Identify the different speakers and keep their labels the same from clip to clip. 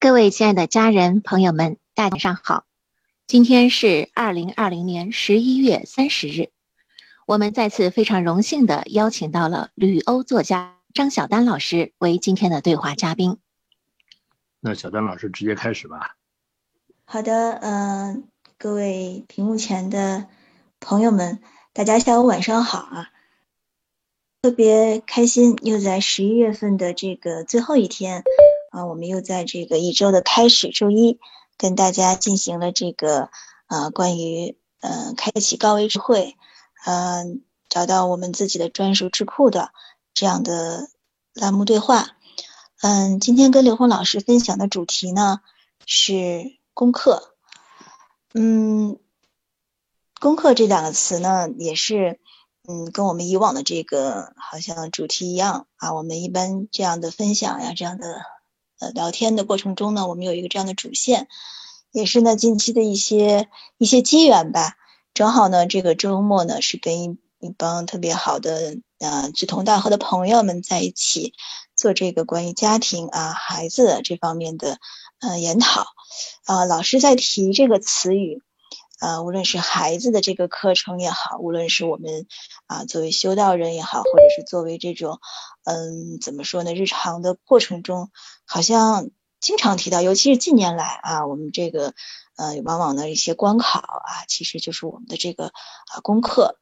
Speaker 1: 各位亲爱的家人朋友们，大家晚上好。今天是二零二零年十一月三十日，我们再次非常荣幸的邀请到了旅欧作家张晓丹老师为今天的对话嘉宾。
Speaker 2: 那小丹老师直接开始吧。
Speaker 3: 好的，嗯，各位屏幕前的朋友们，大家下午晚上好啊！特别开心，又在十一月份的这个最后一天。啊，我们又在这个一周的开始，周一跟大家进行了这个啊关于嗯开启高维智慧，嗯找到我们自己的专属智库的这样的栏目对话。嗯，今天跟刘峰老师分享的主题呢是功课。嗯，功课这两个词呢也是嗯跟我们以往的这个好像主题一样啊，我们一般这样的分享呀，这样的。呃，聊天的过程中呢，我们有一个这样的主线，也是呢近期的一些一些机缘吧。正好呢，这个周末呢是跟一帮特别好的呃志同道合的朋友们在一起做这个关于家庭啊孩子这方面的呃研讨啊。老师在提这个词语啊，无论是孩子的这个课程也好，无论是我们啊作为修道人也好，或者是作为这种嗯怎么说呢，日常的过程中。好像经常提到，尤其是近年来啊，我们这个呃，往往的一些关考啊，其实就是我们的这个啊功课。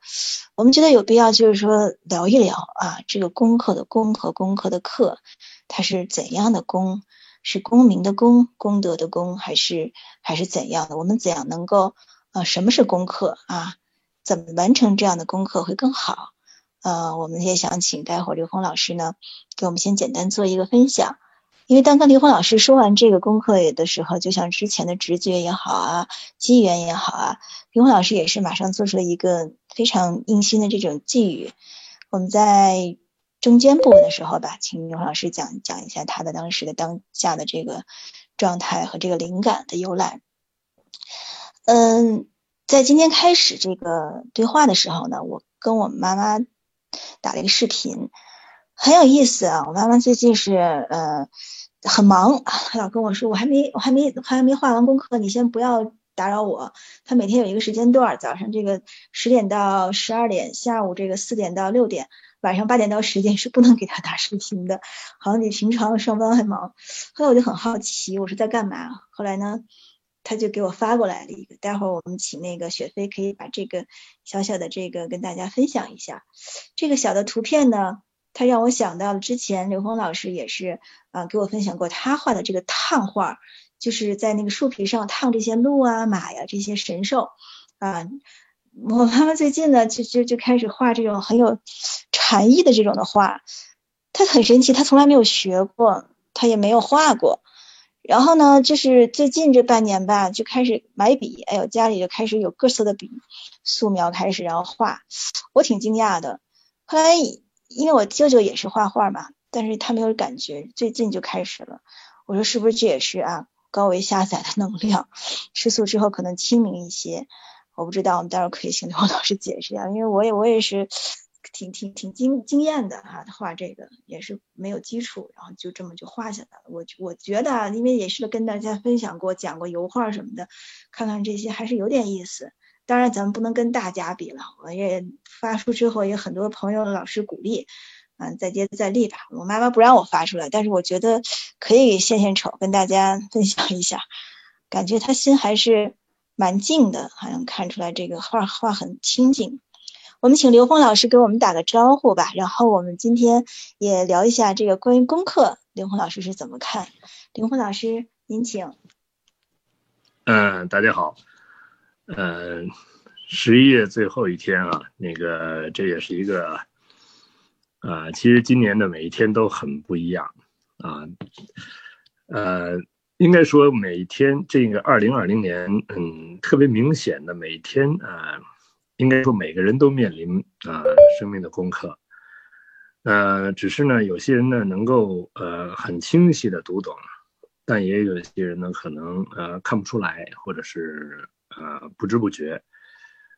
Speaker 3: 我们觉得有必要，就是说聊一聊啊，这个功课的功和功课的课，它是怎样的功？是功名的功，功德的功，还是还是怎样的？我们怎样能够啊？什么是功课啊？怎么完成这样的功课会更好？呃，我们也想请待会儿刘峰老师呢，给我们先简单做一个分享。因为当跟刘峰老师说完这个功课的时候，就像之前的直觉也好啊，机缘也好啊，刘峰老师也是马上做出了一个非常硬心的这种寄语。我们在中间部分的时候吧，请刘峰老师讲讲一下他的当时的当下的这个状态和这个灵感的由来。嗯，在今天开始这个对话的时候呢，我跟我妈妈打了一个视频，很有意思啊。我妈妈最近是呃。很忙，他老跟我说，我还没我还没还没画完功课，你先不要打扰我。她每天有一个时间段，早上这个十点到十二点，下午这个四点到六点，晚上八点到十点是不能给他打视频的，好像比平常上班还忙。后来我就很好奇，我说在干嘛？后来呢，他就给我发过来了一个，待会儿我们请那个雪飞可以把这个小小的这个跟大家分享一下。这个小的图片呢？他让我想到了之前刘峰老师也是啊给我分享过他画的这个烫画，就是在那个树皮上烫这些鹿啊马呀这些神兽啊。我妈妈最近呢就就就开始画这种很有禅意的这种的画，她很神奇，她从来没有学过，她也没有画过。然后呢，就是最近这半年吧，就开始买笔，哎呦家里就开始有各色的笔，素描开始然后画，我挺惊讶的。后来。因为我舅舅也是画画嘛，但是他没有感觉，最近就开始了。我说是不是这也是啊高维下载的能量？吃素之后可能清明一些，我不知道，我们待会儿可以请刘老师解释一下，因为我也我也是挺挺挺惊惊艳的哈，画这个也是没有基础，然后就这么就画下来了。我我觉得啊，因为也是跟大家分享过讲过油画什么的，看看这些还是有点意思。当然，咱们不能跟大家比了。我也发出之后，也很多朋友、老师鼓励，嗯，再接再厉吧。我妈妈不让我发出来，但是我觉得可以献献丑，跟大家分享一下。感觉他心还是蛮静的，好像看出来这个画画很清静。我们请刘峰老师给我们打个招呼吧，然后我们今天也聊一下这个关于功课，刘峰老师是怎么看？刘峰老师，您请。
Speaker 2: 嗯，大家好。呃，十一月最后一天啊，那个这也是一个啊，其实今年的每一天都很不一样啊，呃，应该说每天这个二零二零年，嗯，特别明显的每天啊，应该说每个人都面临啊生命的功课，呃，只是呢，有些人呢能够呃很清晰的读懂，但也有些人呢可能呃看不出来，或者是。呃，不知不觉，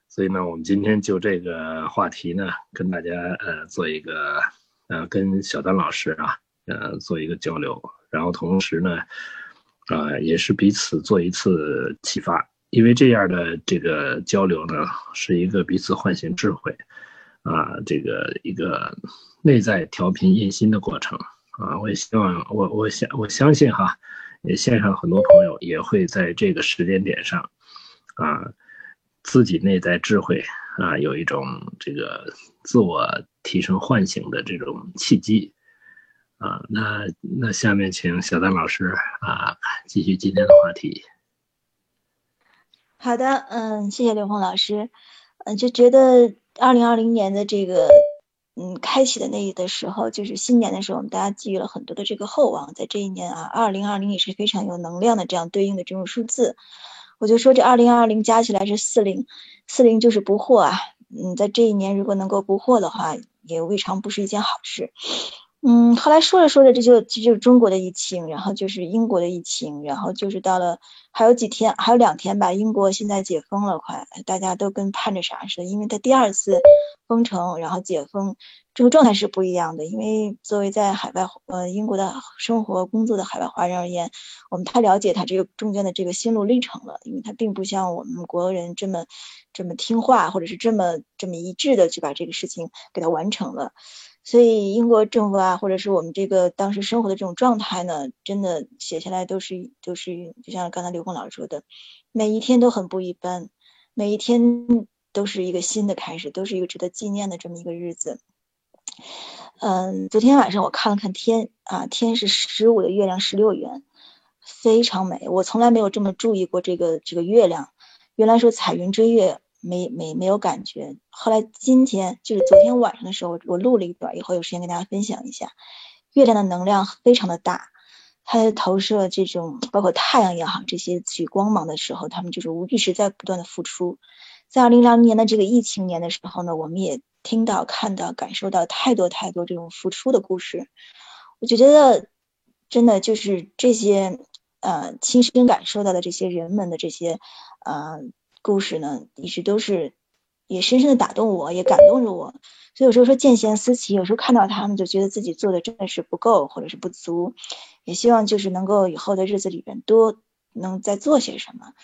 Speaker 2: 所以呢，我们今天就这个话题呢，跟大家呃做一个呃跟小丹老师啊呃做一个交流，然后同时呢，啊，也是彼此做一次启发，因为这样的这个交流呢，是一个彼此唤醒智慧，啊，这个一个内在调频印心的过程。啊，我也希望我我相我相信哈，也线上很多朋友也会在这个时间点上，啊，自己内在智慧啊，有一种这个自我提升唤醒的这种契机。啊，那那下面请小丹老师啊继续今天的话题。
Speaker 3: 好的，嗯，谢谢刘峰老师，嗯，就觉得二零二零年的这个嗯开启的那的时候，就是新年的时候，我们大家寄予了很多的这个厚望，在这一年啊，二零二零也是非常有能量的这样对应的这种数字，我就说这二零二零加起来是四零，四零就是不惑啊，嗯，在这一年如果能够不惑的话，也未尝不是一件好事。嗯，后来说着说着，这就这就是中国的疫情，然后就是英国的疫情，然后就是到了还有几天，还有两天吧，英国现在解封了，快，大家都跟盼着啥似的，因为他第二次封城，然后解封，这个状态是不一样的。因为作为在海外呃英国的生活工作的海外华人而言，我们太了解他这个中间的这个心路历程了，因为他并不像我们国人这么这么听话，或者是这么这么一致的去把这个事情给他完成了。所以英国政府啊，或者是我们这个当时生活的这种状态呢，真的写下来都是都是，就像刚才刘红老师说的，每一天都很不一般，每一天都是一个新的开始，都是一个值得纪念的这么一个日子。嗯，昨天晚上我看了看天啊，天是十五的月亮十六圆，非常美。我从来没有这么注意过这个这个月亮，原来说彩云追月。没没没有感觉，后来今天就是昨天晚上的时候，我录了一段，以后有时间跟大家分享一下。月亮的能量非常的大，它投射这种包括太阳也好，这些取光芒的时候，他们就是无一直在不断的付出。在二零二零年的这个疫情年的时候呢，我们也听到、看到、感受到太多太多这种付出的故事。我就觉得真的就是这些呃亲身感受到的这些人们的这些呃。故事呢，一直都是也深深的打动我，也感动着我。所以有时候说见贤思齐，有时候看到他们就觉得自己做的真的是不够或者是不足，也希望就是能够以后的日子里边多能再做些什么，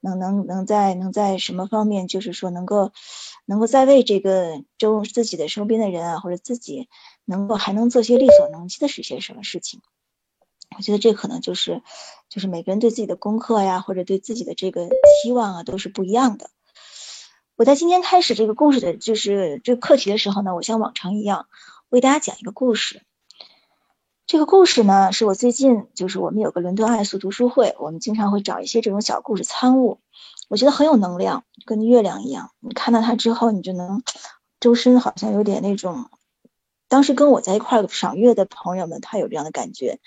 Speaker 3: 能能能在能在什么方面，就是说能够能够再为这个周自己的身边的人啊，或者自己能够还能做些力所能及的是些什么事情。我觉得这可能就是，就是每个人对自己的功课呀，或者对自己的这个期望啊，都是不一样的。我在今天开始这个故事的，就是这个课题的时候呢，我像往常一样为大家讲一个故事。这个故事呢，是我最近就是我们有个伦敦爱素读书会，我们经常会找一些这种小故事参悟，我觉得很有能量，跟月亮一样。你看到它之后，你就能周身好像有点那种。当时跟我在一块赏月的朋友们，他有这样的感觉。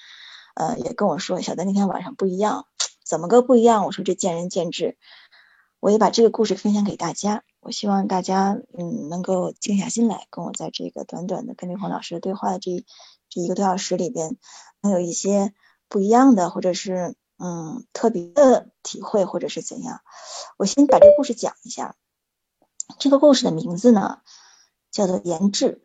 Speaker 3: 呃，也跟我说，小丹那天晚上不一样，怎么个不一样？我说这见仁见智。我也把这个故事分享给大家，我希望大家嗯能够静下心来，跟我在这个短短的跟刘红老师对话的这这一个多小时里边，能有一些不一样的，或者是嗯特别的体会，或者是怎样。我先把这个故事讲一下。这个故事的名字呢叫做言志。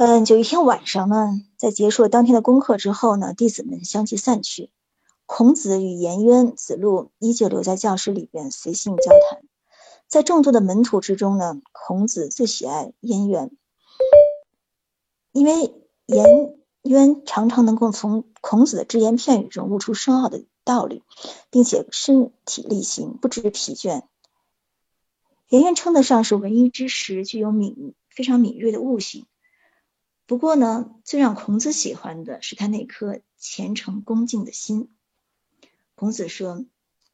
Speaker 3: 嗯，有一天晚上呢，在结束了当天的功课之后呢，弟子们相继散去。孔子与颜渊、子路依旧留在教室里边随性交谈。在众多的门徒之中呢，孔子最喜爱颜渊，因为颜渊常常能够从孔子的只言片语中悟出深奥的道理，并且身体力行，不知疲倦。颜渊称得上是文艺之时，具有敏非常敏锐的悟性。不过呢，最让孔子喜欢的是他那颗虔诚恭敬的心。孔子说：“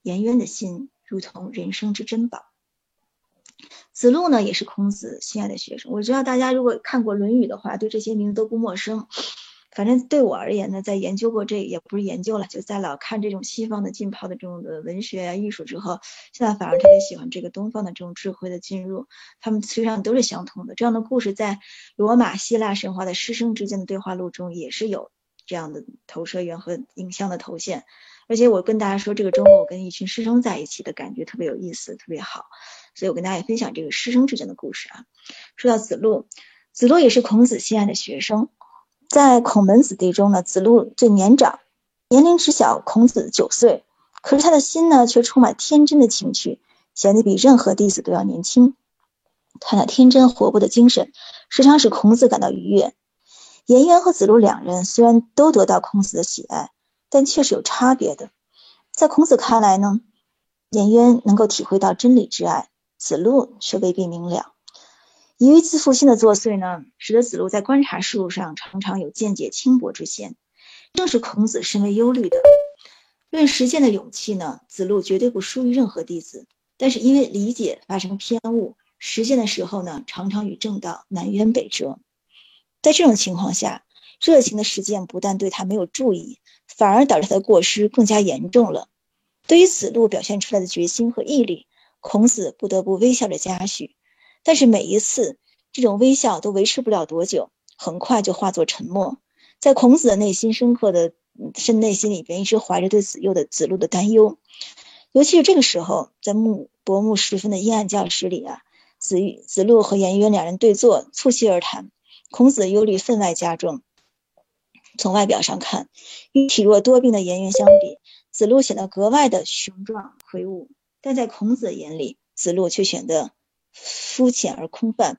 Speaker 3: 颜渊的心如同人生之珍宝。”子路呢，也是孔子心爱的学生。我知道大家如果看过《论语》的话，对这些名字都不陌生。反正对我而言呢，在研究过这也不是研究了，就在老看这种西方的浸泡的这种的文学啊艺术之后，现在反而特别喜欢这个东方的这种智慧的进入，他们实际上都是相通的。这样的故事在罗马、希腊神话的师生之间的对话录中也是有这样的投射源和影像的头现。而且我跟大家说，这个周末我跟一群师生在一起的感觉特别有意思，特别好，所以我跟大家也分享这个师生之间的故事啊。说到子路，子路也是孔子心爱的学生。在孔门子弟中呢，子路最年长，年龄只小孔子九岁，可是他的心呢，却充满天真的情趣，显得比任何弟子都要年轻。他那天真活泼的精神，时常使孔子感到愉悦。颜渊和子路两人虽然都得到孔子的喜爱，但却是有差别的。在孔子看来呢，颜渊能够体会到真理之爱，子路却未必明了。由于自负心的作祟呢，使得子路在观察事物上常常有见解轻薄之嫌，正是孔子深为忧虑的。论实践的勇气呢，子路绝对不输于任何弟子，但是因为理解发生偏误，实践的时候呢，常常与正道南辕北辙。在这种情况下，热情的实践不但对他没有注意，反而导致他的过失更加严重了。对于子路表现出来的决心和毅力，孔子不得不微笑着嘉许。但是每一次，这种微笑都维持不了多久，很快就化作沉默。在孔子的内心深刻的深内心里边，一直怀着对子幼的子路的担忧。尤其是这个时候，在暮薄暮时分的阴暗教室里啊，子、子路和颜渊两人对坐，促膝而谈，孔子的忧虑分外加重。从外表上看，与体弱多病的颜渊相比，子路显得格外的雄壮魁梧；但在孔子的眼里，子路却显得。肤浅而空泛，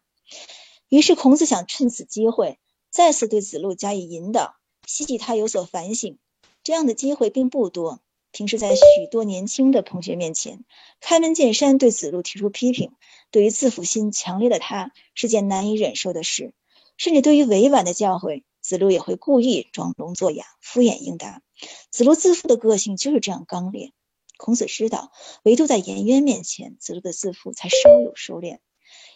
Speaker 3: 于是孔子想趁此机会再次对子路加以引导，希冀他有所反省。这样的机会并不多。平时在许多年轻的同学面前开门见山对子路提出批评，对于自负心强烈的他是件难以忍受的事。甚至对于委婉的教诲，子路也会故意装聋作哑、敷衍应答。子路自负的个性就是这样刚烈。孔子知道，唯独在颜渊面前，子路的自负才稍有收敛。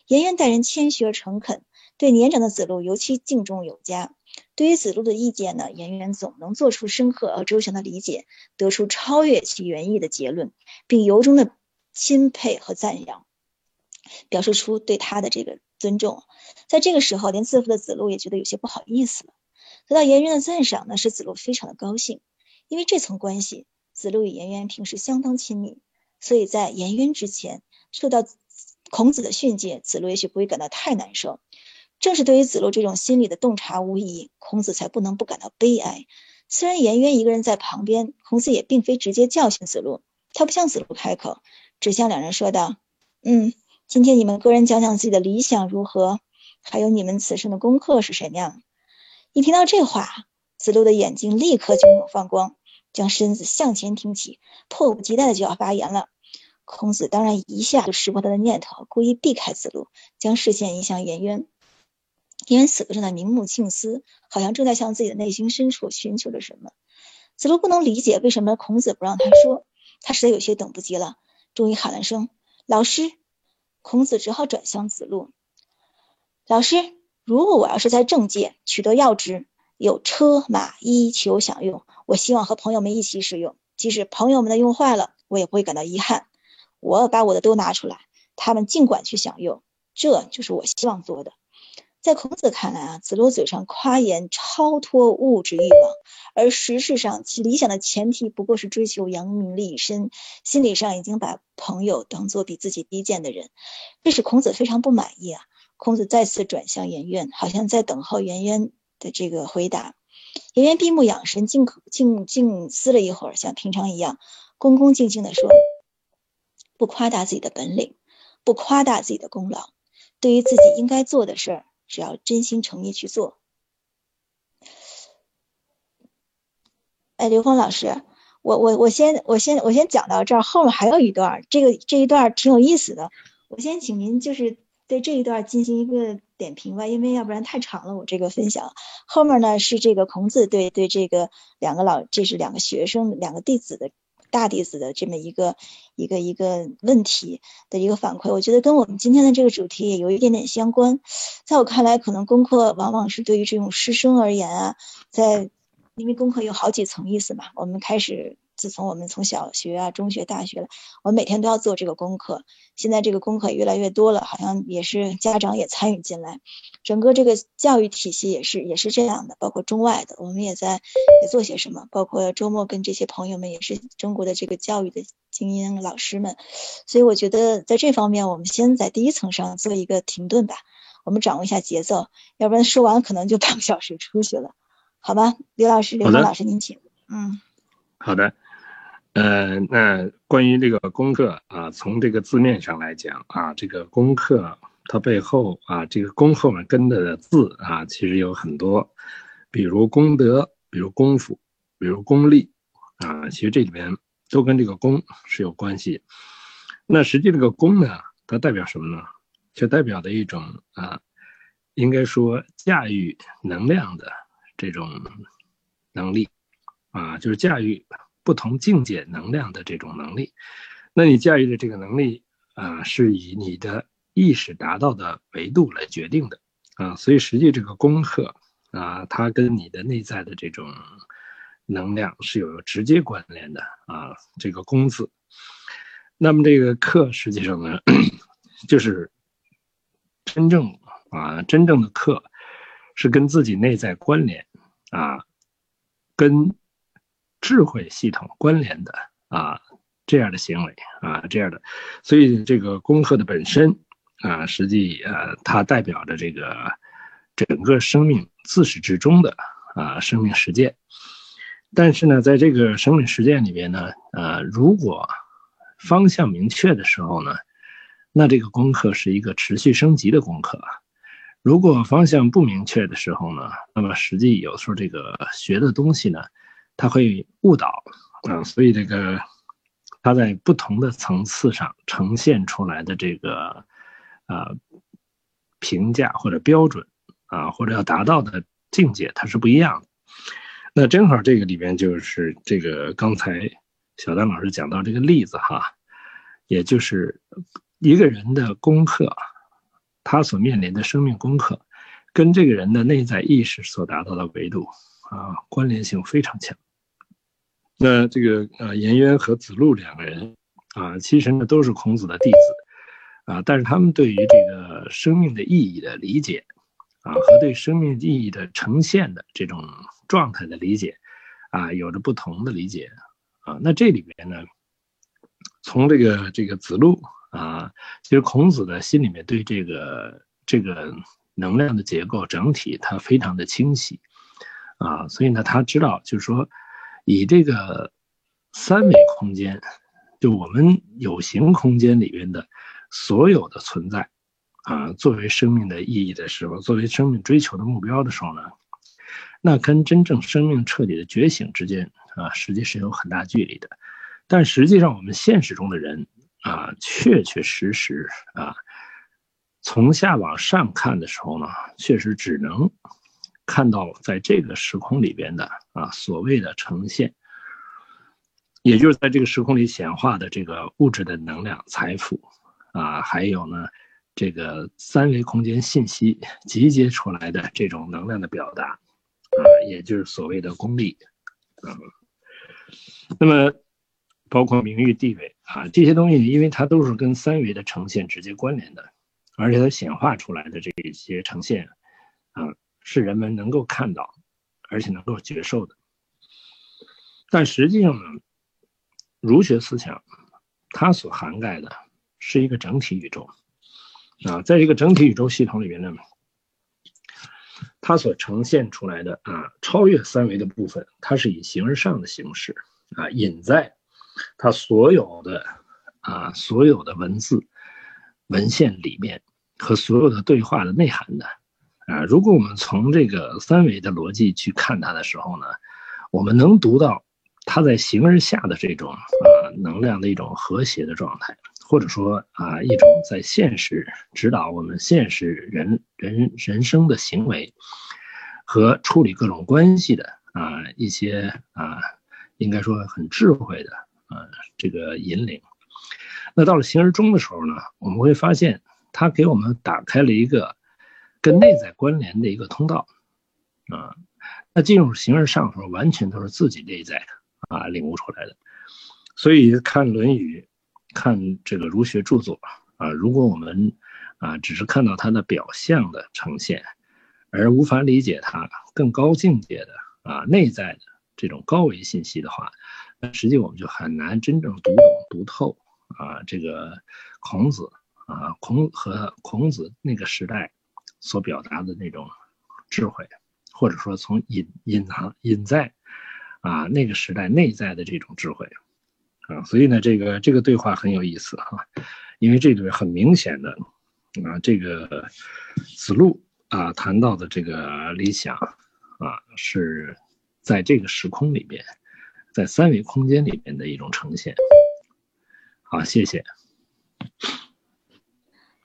Speaker 3: 颜渊待人谦虚而诚恳，对年长的子路尤其敬重有加。对于子路的意见呢，颜渊总能做出深刻而周详的理解，得出超越其原意的结论，并由衷的钦佩和赞扬，表示出对他的这个尊重。在这个时候，连自负的子路也觉得有些不好意思了。得到颜渊的赞赏呢，使子路非常的高兴，因为这层关系。子路与颜渊平时相当亲密，所以在颜渊之前受到孔子的训诫，子路也许不会感到太难受。正是对于子路这种心理的洞察无疑，孔子才不能不感到悲哀。虽然颜渊一个人在旁边，孔子也并非直接教训子路，他不向子路开口，只向两人说道：“嗯，今天你们个人讲讲自己的理想如何，还有你们此生的功课是什么样。”一听到这话，子路的眼睛立刻炯炯放光。将身子向前挺起，迫不及待的就要发言了。孔子当然一下就识破他的念头，故意避开子路，将视线移向颜渊。颜渊此刻正在明目静思，好像正在向自己的内心深处寻求着什么。子路不能理解为什么孔子不让他说，他实在有些等不及了，终于喊了声“老师”。孔子只好转向子路：“老师，如果我要是在政界取得要职，有车马衣裘享用。”我希望和朋友们一起使用，即使朋友们的用坏了，我也不会感到遗憾。我把我的都拿出来，他们尽管去享用，这就是我希望做的。在孔子看来啊，子路嘴上夸言超脱物质欲望，而实质上其理想的前提不过是追求扬名立身，心理上已经把朋友当做比自己低贱的人，这使孔子非常不满意啊。孔子再次转向颜渊，好像在等候颜渊的这个回答。颜渊闭目养神，静静静思了一会儿，像平常一样，恭恭敬敬地说：“不夸大自己的本领，不夸大自己的功劳。对于自己应该做的事儿，只要真心诚意去做。”哎，刘峰老师，我我我先我先我先讲到这儿，后面还有一段，这个这一段挺有意思的，我先请您就是对这一段进行一个。点评吧，因为要不然太长了。我这个分享后面呢是这个孔子对对这个两个老，这是两个学生两个弟子的大弟子的这么一个一个一个问题的一个反馈。我觉得跟我们今天的这个主题也有一点点相关。在我看来，可能功课往往是对于这种师生而言啊，在因为功课有好几层意思嘛，我们开始。自从我们从小学啊、中学、大学了，我每天都要做这个功课。现在这个功课越来越多了，好像也是家长也参与进来，整个这个教育体系也是也是这样的，包括中外的，我们也在也做些什么。包括周末跟这些朋友们，也是中国的这个教育的精英老师们。所以我觉得在这方面，我们先在第一层上做一个停顿吧，我们掌握一下节奏，要不然说完可能就半个小时出去了，好吧？刘老师，刘峰老师，您请。嗯。
Speaker 2: 好的，呃，那关于这个功课啊，从这个字面上来讲啊，这个功课它背后啊，这个功后面跟的字啊，其实有很多，比如功德，比如功夫，比如功利啊，其实这里面都跟这个功是有关系。那实际这个功呢，它代表什么呢？就代表的一种啊，应该说驾驭能量的这种能力。啊，就是驾驭不同境界能量的这种能力。那你驾驭的这个能力啊，是以你的意识达到的维度来决定的啊。所以实际这个功课啊，它跟你的内在的这种能量是有直接关联的啊。这个“功”字，那么这个课实际上呢，就是真正啊，真正的课是跟自己内在关联啊，跟。智慧系统关联的啊，这样的行为啊，这样的，所以这个功课的本身啊，实际呃，它代表着这个整个生命自始至终的啊生命实践。但是呢，在这个生命实践里边呢，呃，如果方向明确的时候呢，那这个功课是一个持续升级的功课；如果方向不明确的时候呢，那么实际有时候这个学的东西呢。他会误导啊，所以这个他在不同的层次上呈现出来的这个啊评价或者标准啊，或者要达到的境界，它是不一样的。那正好这个里边就是这个刚才小丹老师讲到这个例子哈，也就是一个人的功课，他所面临的生命功课，跟这个人的内在意识所达到的维度啊关联性非常强。那这个呃，颜渊和子路两个人啊，其实呢都是孔子的弟子啊，但是他们对于这个生命的意义的理解啊，和对生命意义的呈现的这种状态的理解啊，有着不同的理解啊。那这里边呢，从这个这个子路啊，其实孔子的心里面对这个这个能量的结构整体，他非常的清晰啊，所以呢，他知道就是说。以这个三维空间，就我们有形空间里边的所有的存在，啊，作为生命的意义的时候，作为生命追求的目标的时候呢，那跟真正生命彻底的觉醒之间啊，实际是有很大距离的。但实际上，我们现实中的人啊，确确实实啊，从下往上看的时候呢，确实只能。看到在这个时空里边的啊，所谓的呈现，也就是在这个时空里显化的这个物质的能量、财富啊，还有呢，这个三维空间信息集结出来的这种能量的表达啊，也就是所谓的功利啊。那么，包括名誉、地位啊这些东西，因为它都是跟三维的呈现直接关联的，而且它显化出来的这一些呈现啊。是人们能够看到，而且能够接受的。但实际上呢，儒学思想它所涵盖的是一个整体宇宙啊，在这个整体宇宙系统里面呢，它所呈现出来的啊，超越三维的部分，它是以形而上的形式啊，隐在它所有的啊所有的文字文献里面和所有的对话的内涵的。啊，如果我们从这个三维的逻辑去看它的时候呢，我们能读到它在形而下的这种啊能量的一种和谐的状态，或者说啊一种在现实指导我们现实人人人生的行为和处理各种关系的啊一些啊应该说很智慧的啊这个引领。那到了形而中的时候呢，我们会发现它给我们打开了一个。跟内在关联的一个通道，啊，那进入形而上的时候，完全都是自己内在啊领悟出来的。所以看《论语》，看这个儒学著作啊，如果我们啊只是看到它的表象的呈现，而无法理解它更高境界的啊内在的这种高维信息的话，那实际我们就很难真正读懂、读透啊这个孔子啊孔和孔子那个时代。所表达的那种智慧，或者说从隐隐藏隐在啊那个时代内在的这种智慧啊，所以呢，这个这个对话很有意思哈，因为这里面很明显的啊，这个子路啊谈到的这个理想啊，是在这个时空里边，在三维空间里边的一种呈现。好，谢谢。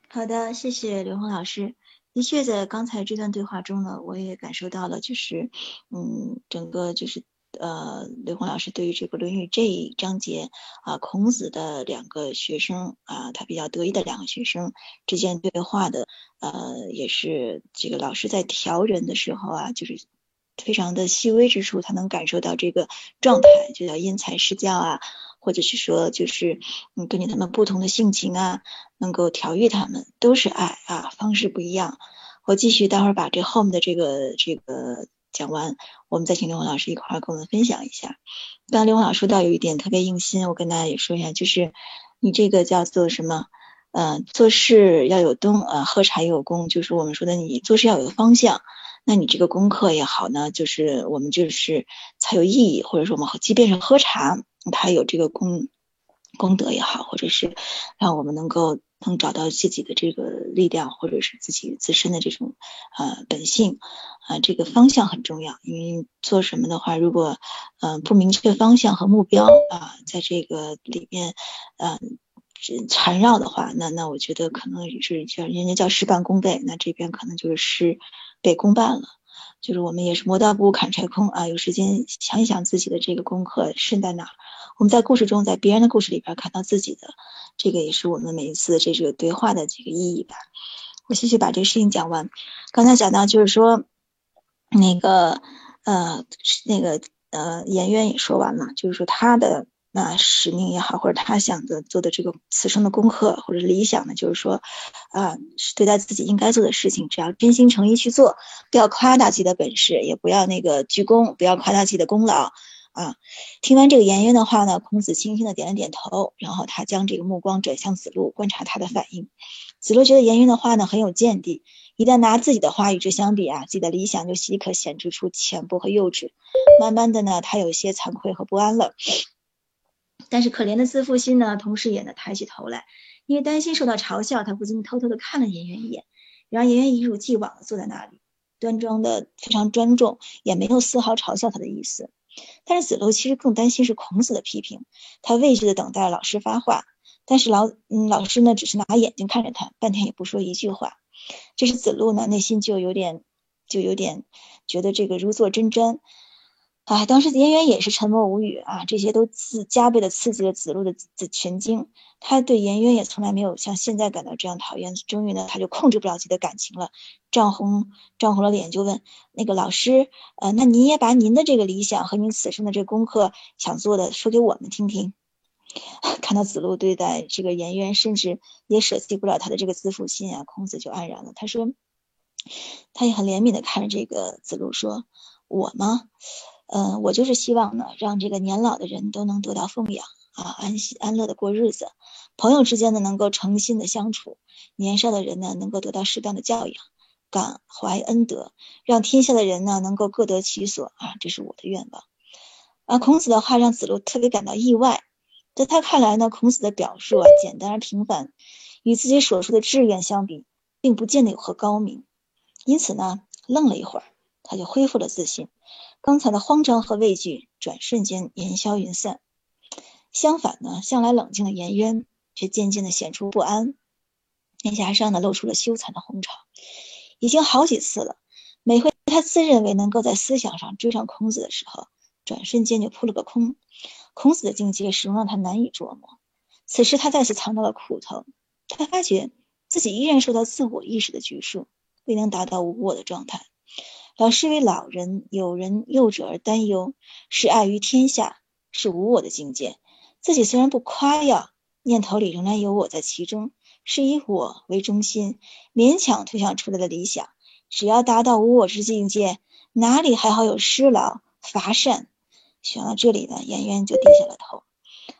Speaker 3: 好的，谢谢刘红老师。的确，在刚才这段对话中呢，我也感受到了，就是，嗯，整个就是呃，刘红老师对于这个《论语》这一章节啊，孔子的两个学生啊，他比较得意的两个学生之间对话的，呃，也是这个老师在调人的时候啊，就是非常的细微之处，他能感受到这个状态，就叫因材施教啊。或者是说，就是嗯，根据他们不同的性情啊，能够调育他们，都是爱啊，方式不一样。我继续，待会儿把这后面的这个这个讲完，我们再请刘红老师一块儿跟我们分享一下。刚刚刘红老师说到有一点特别用心，我跟大家也说一下，就是你这个叫做什么？嗯，做事要有东，呃，喝茶有功，就是我们说的你做事要有方向。那你这个功课也好呢，就是我们就是才有意义，或者说我们即便是喝茶。他有这个功功德也好，或者是让我们能够能找到自己的这个力量，或者是自己自身的这种呃本性啊，这个方向很重要。因为做什么的话，如果嗯不明确方向和目标啊，在这个里面嗯缠绕的话，那那我觉得可能也是叫人家叫事半功倍，那这边可能就是事倍功半了。就是我们也是磨刀不误砍柴工啊，有时间想一想自己的这个功课是在哪儿。我们在故事中，在别人的故事里边看到自己的，这个也是我们每一次这个对话的这个意义吧。我继续把这个事情讲完。刚才讲到就是说，那个呃，那个呃，颜渊也说完了，就是说他的。那使命也好，或者他想的做的这个此生的功课或者理想呢，就是说，啊，是对待自己应该做的事情，只要真心诚意去做，不要夸大自己的本事，也不要那个居功，不要夸大自己的功劳啊。听完这个颜渊的话呢，孔子轻轻的点了点头，然后他将这个目光转向子路，观察他的反应。子路觉得颜渊的话呢很有见地，一旦拿自己的话与之相比啊，自己的理想就即可显示出浅薄和幼稚。慢慢的呢，他有些惭愧和不安了。但是可怜的自负心呢，同时也呢抬起头来，因为担心受到嘲笑，他不禁偷偷的看了颜渊一眼。然而颜渊一如既往的坐在那里，端庄的非常庄重，也没有丝毫嘲笑他的意思。但是子路其实更担心是孔子的批评，他畏惧的等待老师发话，但是老嗯老师呢只是拿眼睛看着他，半天也不说一句话。这时子路呢内心就有点就有点觉得这个如坐针毡。啊，当时颜渊也是沉默无语啊，这些都自加倍的刺激了子路的的神经。他对颜渊也从来没有像现在感到这样讨厌。终于呢，他就控制不了自己的感情了，涨红涨红了脸，就问那个老师，呃，那您也把您的这个理想和您此生的这个功课想做的说给我们听听。看到子路对待这个颜渊，甚至也舍弃不了他的这个自负心啊，孔子就黯然了。他说，他也很怜悯的看着这个子路说，我吗？嗯，我就是希望呢，让这个年老的人都能得到奉养啊，安心安乐的过日子。朋友之间呢，能够诚心的相处；年少的人呢，能够得到适当的教养，感怀恩德，让天下的人呢，能够各得其所啊，这是我的愿望。啊，孔子的话让子路特别感到意外，在他看来呢，孔子的表述啊，简单而平凡，与自己所说的志愿相比，并不见得有何高明。因此呢，愣了一会儿，他就恢复了自信。刚才的慌张和畏惧，转瞬间烟消云散。相反呢，向来冷静的颜渊，却渐渐的显出不安，脸颊上呢露出了羞惭的红潮。已经好几次了，每回他自认为能够在思想上追上孔子的时候，转瞬间就扑了个空。孔子的境界始终让他难以琢磨。此时他再次尝到了苦头，他发觉自己依然受到自我意识的拘束，未能达到无我的状态。老师为老人、友人、幼者而担忧，是爱于天下，是无我的境界。自己虽然不夸耀，念头里仍然有我在其中，是以我为中心，勉强推想出来的理想。只要达到无我之境界，哪里还好有施劳伐善？想到这里呢，颜渊就低下了头。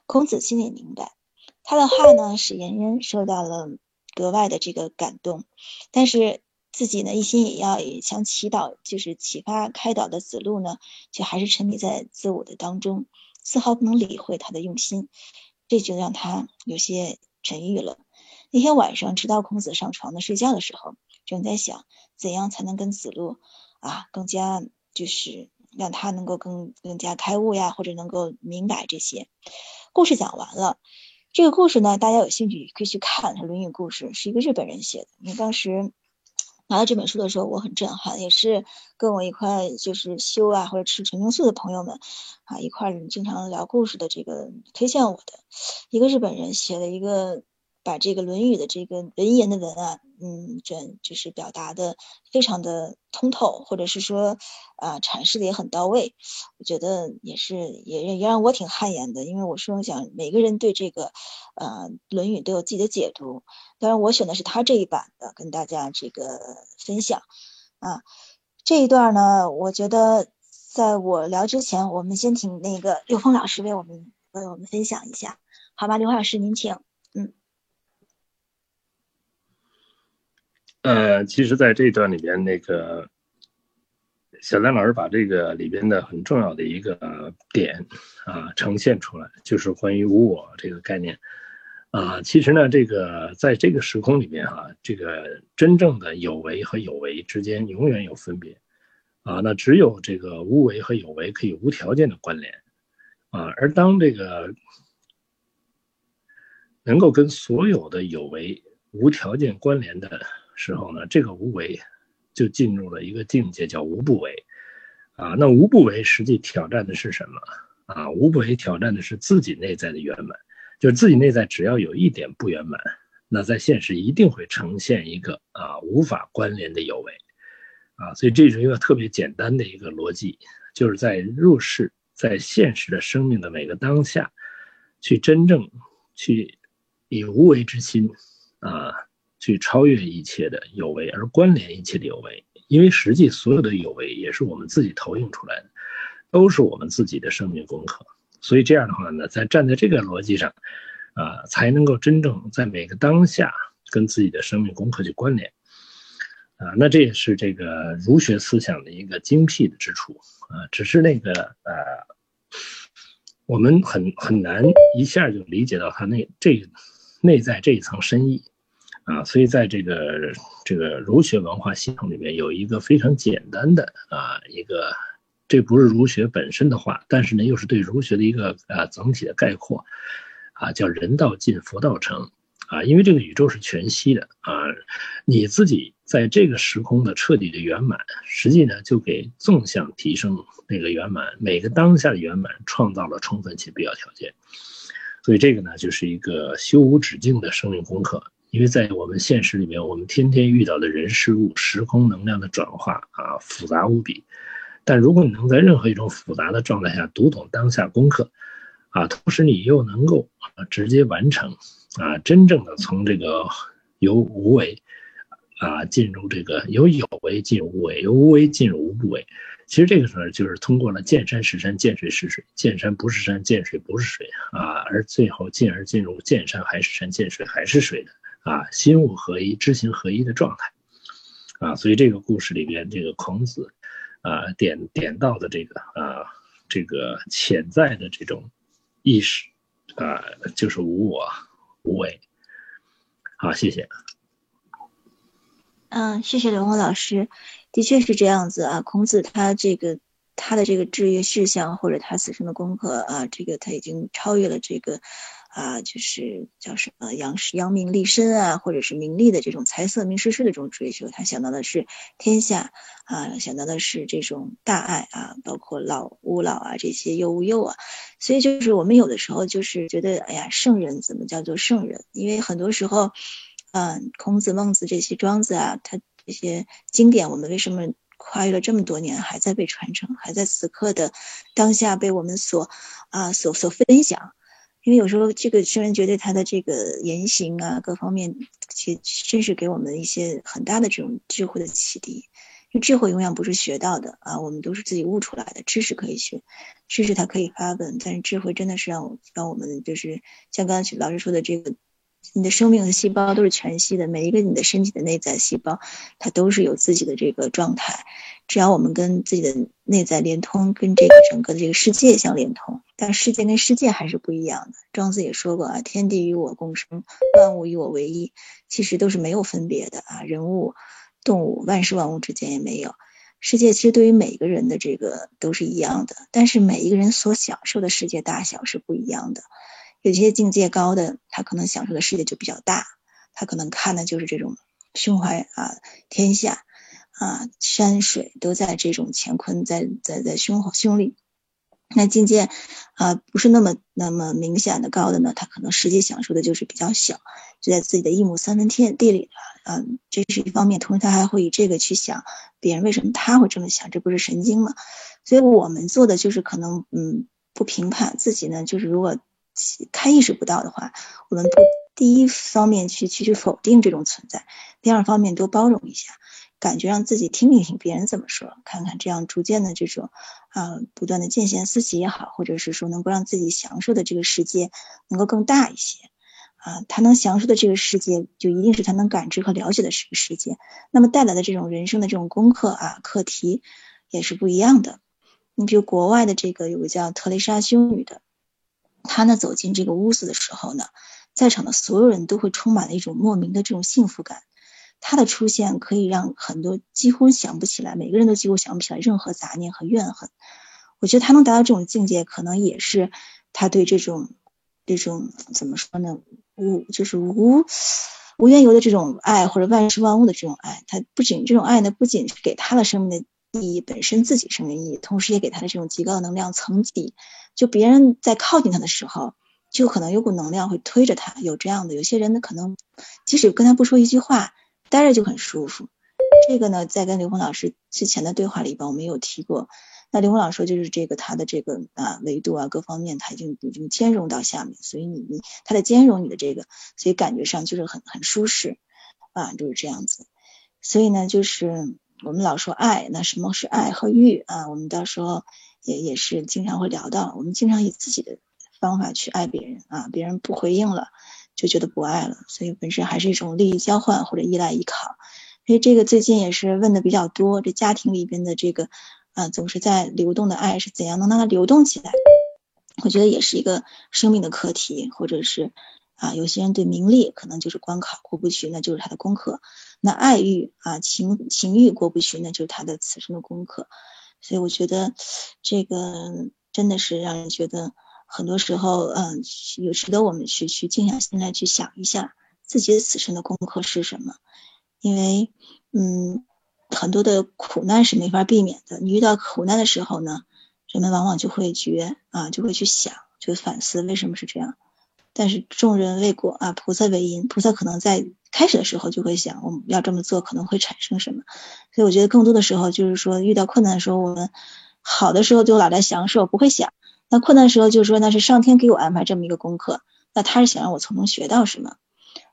Speaker 3: 孔子心里明白，他的话呢，使颜渊受到了格外的这个感动，但是。自己呢一心也要想祈祷，就是启发开导的子路呢，却还是沉迷在自我的当中，丝毫不能理会他的用心，这就让他有些沉郁了。那天晚上，直到孔子上床的睡觉的时候，正在想怎样才能跟子路啊更加就是让他能够更更加开悟呀，或者能够明白这些。故事讲完了。这个故事呢，大家有兴趣可以去看，《论语》故事是一个日本人写的。因为当时拿到这本书的时候，我很震撼，也是跟我一块就是修啊或者吃纯净素的朋友们啊一块经常聊故事的这个推荐我的一个日本人写的一个。把这个《论语》的这个文言的文啊，嗯，这就是表达的非常的通透，或者是说啊阐释的也很到位，我觉得也是也也让我挺汗颜的，因为我说想每个人对这个呃《论语》都有自己的解读，当然我选的是他这一版的，跟大家这个分享啊这一段呢，我觉得在我聊之前，我们先请那个刘峰老师为我们为我们分享一下，好吧？刘老师您请。
Speaker 2: 呃，其实，在这一段里边，那个小丹老师把这个里边的很重要的一个点啊呈现出来，就是关于无我这个概念啊。其实呢，这个在这个时空里面啊，这个真正的有为和有为之间永远有分别啊。那只有这个无为和有为可以无条件的关联啊。而当这个能够跟所有的有为无条件关联的。时候呢，这个无为就进入了一个境界，叫无不为啊。那无不为实际挑战的是什么啊？无不为挑战的是自己内在的圆满，就是自己内在只要有一点不圆满，那在现实一定会呈现一个啊无法关联的有为啊。所以这是一个特别简单的一个逻辑，就是在入世，在现实的生命的每个当下，去真正去以无为之心啊。去超越一切的有为，而关联一切的有为，因为实际所有的有为也是我们自己投影出来的，都是我们自己的生命功课。所以这样的话呢，在站在这个逻辑上，啊，才能够真正在每个当下跟自己的生命功课去关联，啊，那这也是这个儒学思想的一个精辟的之处啊。只是那个呃，我们很很难一下就理解到它那这内在这一层深意。啊，所以在这个这个儒学文化系统里面，有一个非常简单的啊一个，这不是儒学本身的话，但是呢，又是对儒学的一个啊整体的概括，啊，叫人道尽，佛道成，啊，因为这个宇宙是全息的啊，你自己在这个时空的彻底的圆满，实际呢就给纵向提升那个圆满，每个当下的圆满创造了充分且必要条件，所以这个呢就是一个修无止境的生命功课。因为在我们现实里面，我们天天遇到的人事物、时空能量的转化啊，复杂无比。但如果你能在任何一种复杂的状态下读懂当下功课，啊，同时你又能够啊直接完成，啊，真正的从这个由无为啊进入这个由有为进入无为，由无为进入无不为。其实这个时候就是通过了见山是山，见水是水，见山不是山，见水不是水啊，而最后进而进入见山还是山，见水还是水的。啊，心物合一、知行合一的状态，啊，所以这个故事里边，这个孔子，啊，点点到的这个啊，这个潜在的这种意识，啊，就是无我、无为。好，谢谢。
Speaker 3: 嗯，谢谢刘红老师，的确是这样子啊。孔子他这个他的这个志业事项或者他此生的功课啊，这个他已经超越了这个。啊，就是叫什么扬扬名立身啊，或者是名利的这种财色名食睡的这种追求，他想到的是天下啊，想到的是这种大爱啊，包括老吾老啊这些幼吾幼啊，所以就是我们有的时候就是觉得，哎呀，圣人怎么叫做圣人？因为很多时候，嗯，孔子、孟子这些庄子啊，他这些经典，我们为什么跨越了这么多年还在被传承，还在此刻的当下被我们所啊所所分享？因为有时候这个圣人觉得他的这个言行啊，各方面，其实真是给我们一些很大的这种智慧的启迪。因为智慧永远不是学到的啊，我们都是自己悟出来的。知识可以学，知识它可以发问，但是智慧真的是让让我们就是像刚才老师说的这个你的生命的细胞都是全息的，每一个你的身体的内在细胞，它都是有自己的这个状态。只要我们跟自己的内在连通，跟这个整个的这个世界相连通，但世界跟世界还是不一样的。庄子也说过啊，天地与我共生，万物与我为一，其实都是没有分别的啊，人物、动物、万事万物之间也没有。世界其实对于每个人的这个都是一样的，但是每一个人所享受的世界大小是不一样的。有些境界高的，他可能享受的世界就比较大，他可能看的就是这种胸怀啊天下。啊，山水都在这种乾坤在在在胸胸里，那境界啊不是那么那么明显的高的呢，他可能实际享受的就是比较小，就在自己的一亩三分天地里啊，这是一方面，同时他还会以这个去想别人为什么他会这么想，这不是神经吗？所以我们做的就是可能嗯不评判自己呢，就是如果开意识不到的话，我们不第一方面去去去否定这种存在，第二方面多包容一下。感觉让自己听一听别人怎么说，看看这样逐渐的这种啊不断的见贤思齐也好，或者是说能够让自己享受的这个世界能够更大一些啊，他能享受的这个世界就一定是他能感知和了解的这个世界，那么带来的这种人生的这种功课啊课题也是不一样的。你比如国外的这个有个叫特蕾莎修女的，她呢走进这个屋子的时候呢，在场的所有人都会充满了一种莫名的这种幸福感。他的出现可以让很多几乎想不起来，每个人都几乎想不起来任何杂念和怨恨。我觉得他能达到这种境界，可能也是他对这种这种怎么说呢？无就是无无缘由的这种爱，或者万事万物的这种爱。他不仅这种爱呢，不仅是给他的生命的意义本身自己生命意义，同时也给他的这种极高的能量层级。就别人在靠近他的时候，就可能有股能量会推着他。有这样的，有些人呢，可能即使跟他不说一句话。待着就很舒服，这个呢，在跟刘红老师之前的对话里边，我们有提过。那刘红老师说，就是这个他的这个啊维度啊各方面，他已经已经兼容到下面，所以你你他的兼容你的这个，所以感觉上就是很很舒适啊，就是这样子。所以呢，就是我们老说爱，那什么是爱和欲啊？我们到时候也也是经常会聊到，我们经常以自己的方法去爱别人啊，别人不回应了。就觉得不爱了，所以本身还是一种利益交换或者依赖依靠。所以这个最近也是问的比较多，这家庭里边的这个啊总是在流动的爱是怎样能让它流动起来？我觉得也是一个生命的课题，或者是啊有些人对名利可能就是关卡过不去，那就是他的功课；那爱欲啊情情欲过不去，那就是他的此生的功课。所以我觉得这个真的是让人觉得。很多时候，嗯，有值得我们去去静下心来去想一下自己此生的功课是什么，因为，嗯，很多的苦难是没法避免的。你遇到苦难的时候呢，人们往往就会觉啊，就会去想，就会反思为什么是这样。但是众人为果啊，菩萨为因，菩萨可能在开始的时候就会想，我们要这么做可能会产生什么。所以我觉得更多的时候就是说，遇到困难的时候，我们好的时候就老在享受，不会想。那困难时候就说，那是上天给我安排这么一个功课，那他是想让我从中学到什么？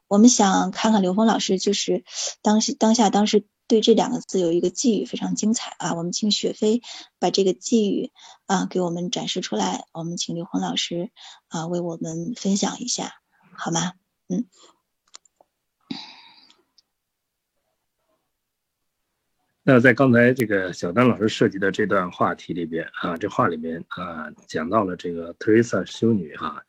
Speaker 3: 我们想看看刘峰老师，就是当时当下当时对这两个字有一个寄语，非常精彩啊！我们请雪飞把这个寄语啊给我们展示出来，我们请刘峰老师啊为我们分享一下，好吗？嗯。
Speaker 2: 那在刚才这个小丹老师设计的这段话题里边啊，这话里边啊讲到了这个特蕾莎修女哈，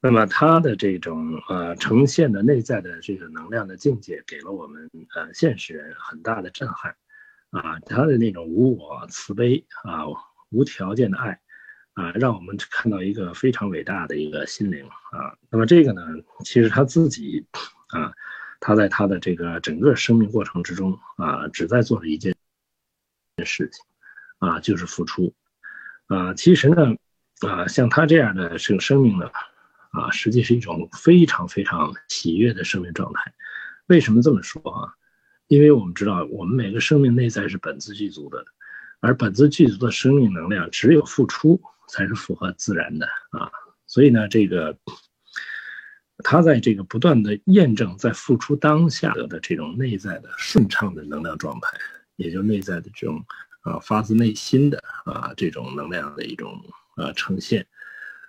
Speaker 2: 那么她的这种呃呈现的内在的这个能量的境界，给了我们呃现实人很大的震撼啊，她的那种无我慈悲啊，无条件的爱啊，让我们看到一个非常伟大的一个心灵啊。那么这个呢，其实她自己啊。他在他的这个整个生命过程之中啊，只在做了一件事情啊，就是付出啊。其实呢啊，像他这样的生生命呢啊，实际是一种非常非常喜悦的生命状态。为什么这么说啊？因为我们知道，我们每个生命内在是本自具足的，而本自具足的生命能量，只有付出才是符合自然的啊。所以呢，这个。他在这个不断的验证，在付出当下的这种内在的顺畅的能量状态，也就内在的这种啊发自内心的啊这种能量的一种呃呈现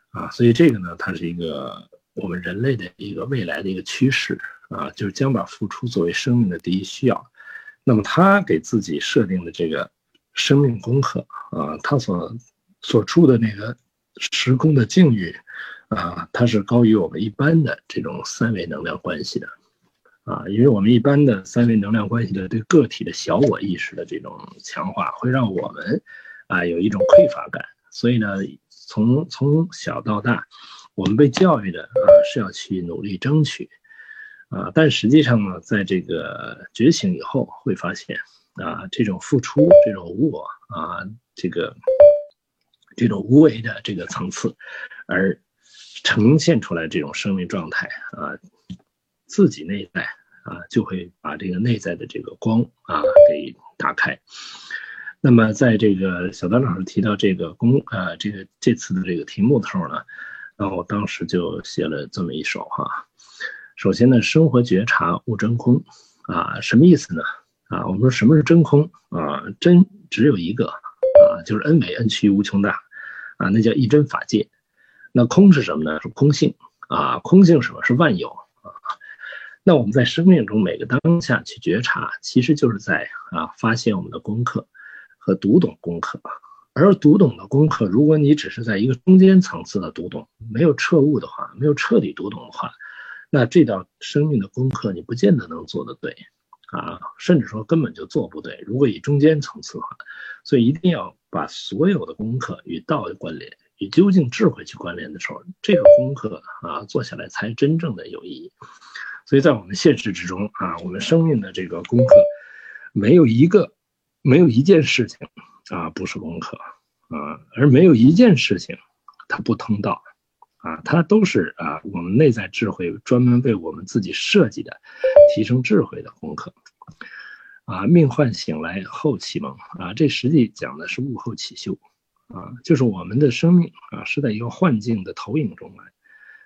Speaker 2: 啊，所以这个呢，它是一个我们人类的一个未来的一个趋势啊，就是将把付出作为生命的第一需要。那么他给自己设定的这个生命功课啊，他所所处的那个时空的境遇啊，它是高于我们一般的这种三维能量关系的啊，因为我们一般的三维能量关系的对个体的小我意识的这种强化，会让我们啊有一种匮乏感。所以呢，从从小到大，我们被教育的啊是要去努力争取。啊，但实际上呢，在这个觉醒以后，会发现啊，这种付出、这种无我啊，这个这种无为的这个层次，而呈现出来这种生命状态啊，自己内在啊，就会把这个内在的这个光啊给打开。那么，在这个小丹老师提到这个公啊，这个这次的这个题目的时候呢，然后我当时就写了这么一首哈。首先呢，生活觉察悟真空，啊，什么意思呢？啊，我们说什么是真空？啊，真只有一个，啊，就是 n 为 n 趋无穷大，啊，那叫一真法界。那空是什么呢？是空性，啊，空性什么是万有，啊。那我们在生命中每个当下去觉察，其实就是在啊发现我们的功课和读懂功课。而读懂的功课，如果你只是在一个中间层次的读懂，没有彻悟的话，没有彻底读懂的话。那这道生命的功课，你不见得能做得对，啊，甚至说根本就做不对。如果以中间层次的话，所以一定要把所有的功课与道的关联，与究竟智慧去关联的时候，这个功课啊做下来才真正的有意义。所以在我们现实之中啊，我们生命的这个功课，没有一个，没有一件事情啊不是功课啊，而没有一件事情它不通道。啊，它都是啊，我们内在智慧专门为我们自己设计的，提升智慧的功课。啊，命唤醒来后启蒙啊，这实际讲的是悟后起修啊，就是我们的生命啊是在一个幻境的投影中来。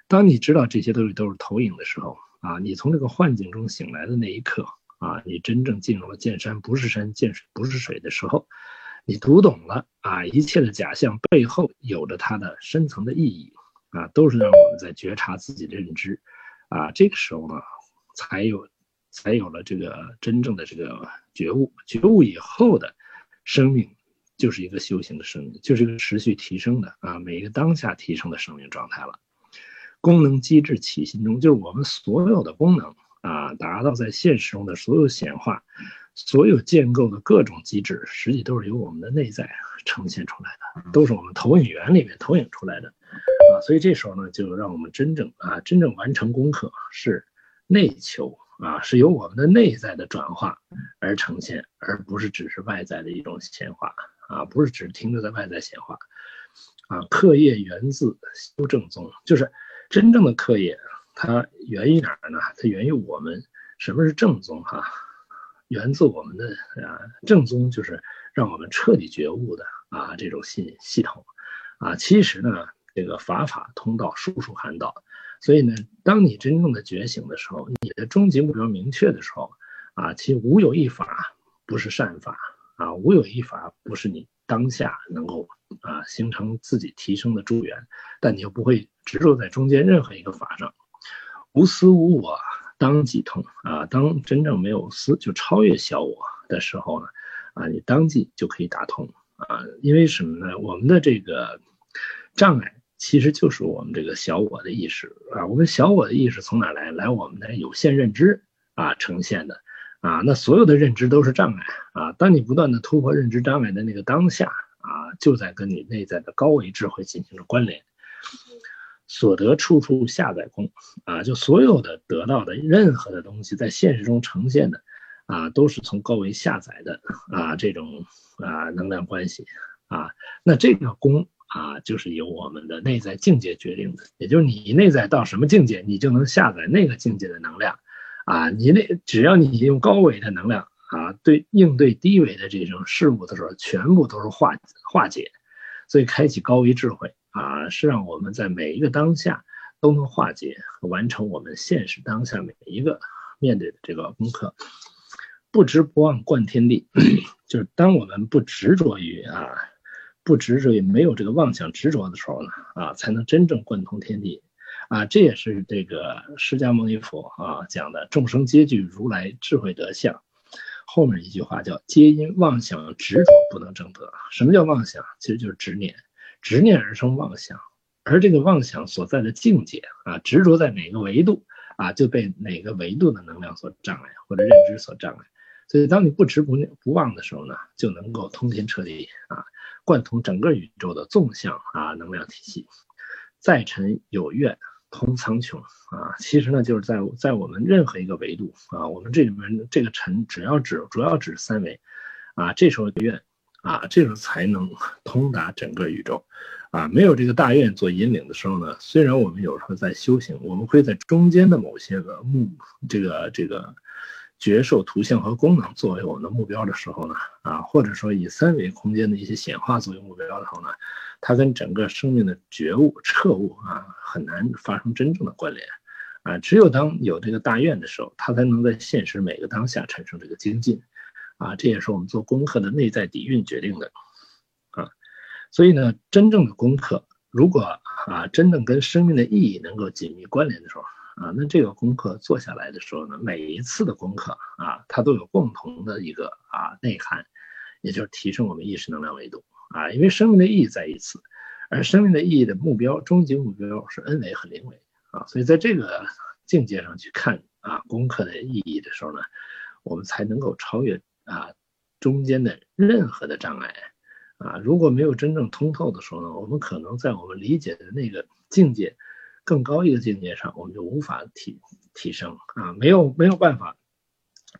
Speaker 2: 当你知道这些东西都是投影的时候啊，你从这个幻境中醒来的那一刻啊，你真正进入了见山不是山，见水不是水的时候，你读懂了啊，一切的假象背后有着它的深层的意义。啊，都是让我们在觉察自己的认知，啊，这个时候呢，才有，才有了这个真正的这个觉悟。觉悟以后的生命，就是一个修行的生命，就是一个持续提升的啊，每一个当下提升的生命状态了。功能机制起心中，就是我们所有的功能啊，达到在现实中的所有显化，所有建构的各种机制，实际都是由我们的内在呈现出来的，都是我们投影源里面投影出来的。啊，所以这时候呢，就让我们真正啊，真正完成功课是内求啊，是由我们的内在的转化而呈现，而不是只是外在的一种显化啊，不是只停留在外在显化啊。课业源自修正宗，就是真正的课业，它源于哪儿呢？它源于我们什么是正宗哈？源自我们的啊，正宗就是让我们彻底觉悟的啊这种系系统啊，其实呢。这个法法通道，术术含道，所以呢，当你真正的觉醒的时候，你的终极目标明确的时候，啊，其无有一法不是善法啊，无有一法不是你当下能够啊形成自己提升的助缘，但你又不会执着在中间任何一个法上，无私无我当即通啊，当真正没有私就超越小我的时候呢，啊，你当即就可以打通啊，因为什么呢？我们的这个障碍。其实就是我们这个小我的意识啊，我们小我的意识从哪来？来我们的有限认知啊呈现的啊，那所有的认知都是障碍啊。当你不断的突破认知障碍的那个当下啊，就在跟你内在的高维智慧进行了关联。所得处处下载空啊，就所有的得到的任何的东西，在现实中呈现的啊，都是从高维下载的啊这种啊能量关系啊，那这个功。啊，就是由我们的内在境界决定的，也就是你内在到什么境界，你就能下载那个境界的能量。啊，你那只要你用高维的能量啊，对应对低维的这种事物的时候，全部都是化化解。所以，开启高维智慧啊，是让我们在每一个当下都能化解和完成我们现实当下每一个面对的这个功课。不执不忘贯天地，就是当我们不执着于啊。不执着于没有这个妄想执着的时候呢，啊，才能真正贯通天地。啊，这也是这个释迦牟尼佛啊讲的众生皆具如来智慧德相。后面一句话叫皆因妄想执着不能证得。什么叫妄想？其实就是执念，执念而生妄想，而这个妄想所在的境界啊，执着在哪个维度啊，就被哪个维度的能量所障碍或者认知所障碍。所以，当你不执不念不忘的时候呢，就能够通天彻地啊，贯通整个宇宙的纵向啊能量体系。在尘有愿通苍穹啊，其实呢，就是在在我们任何一个维度啊，我们这里面这个尘只要指主要指三维啊，这时候愿啊，这时候才能通达整个宇宙啊。没有这个大愿做引领的时候呢，虽然我们有时候在修行，我们会在中间的某些个目这个这个。觉受图像和功能作为我们的目标的时候呢，啊，或者说以三维空间的一些显化作为目标的时候呢，它跟整个生命的觉悟彻悟啊，很难发生真正的关联，啊，只有当有这个大愿的时候，它才能在现实每个当下产生这个精进，啊，这也是我们做功课的内在底蕴决定的，啊，所以呢，真正的功课如果啊，真正跟生命的意义能够紧密关联的时候。啊，那这个功课做下来的时候呢，每一次的功课啊，它都有共同的一个啊内涵，也就是提升我们意识能量维度啊。因为生命的意义在于此，而生命的意义的目标，终极目标是 N 维和零维啊。所以在这个境界上去看啊功课的意义的时候呢，我们才能够超越啊中间的任何的障碍啊。如果没有真正通透的时候呢，我们可能在我们理解的那个境界。更高一个境界上，我们就无法提提升啊，没有没有办法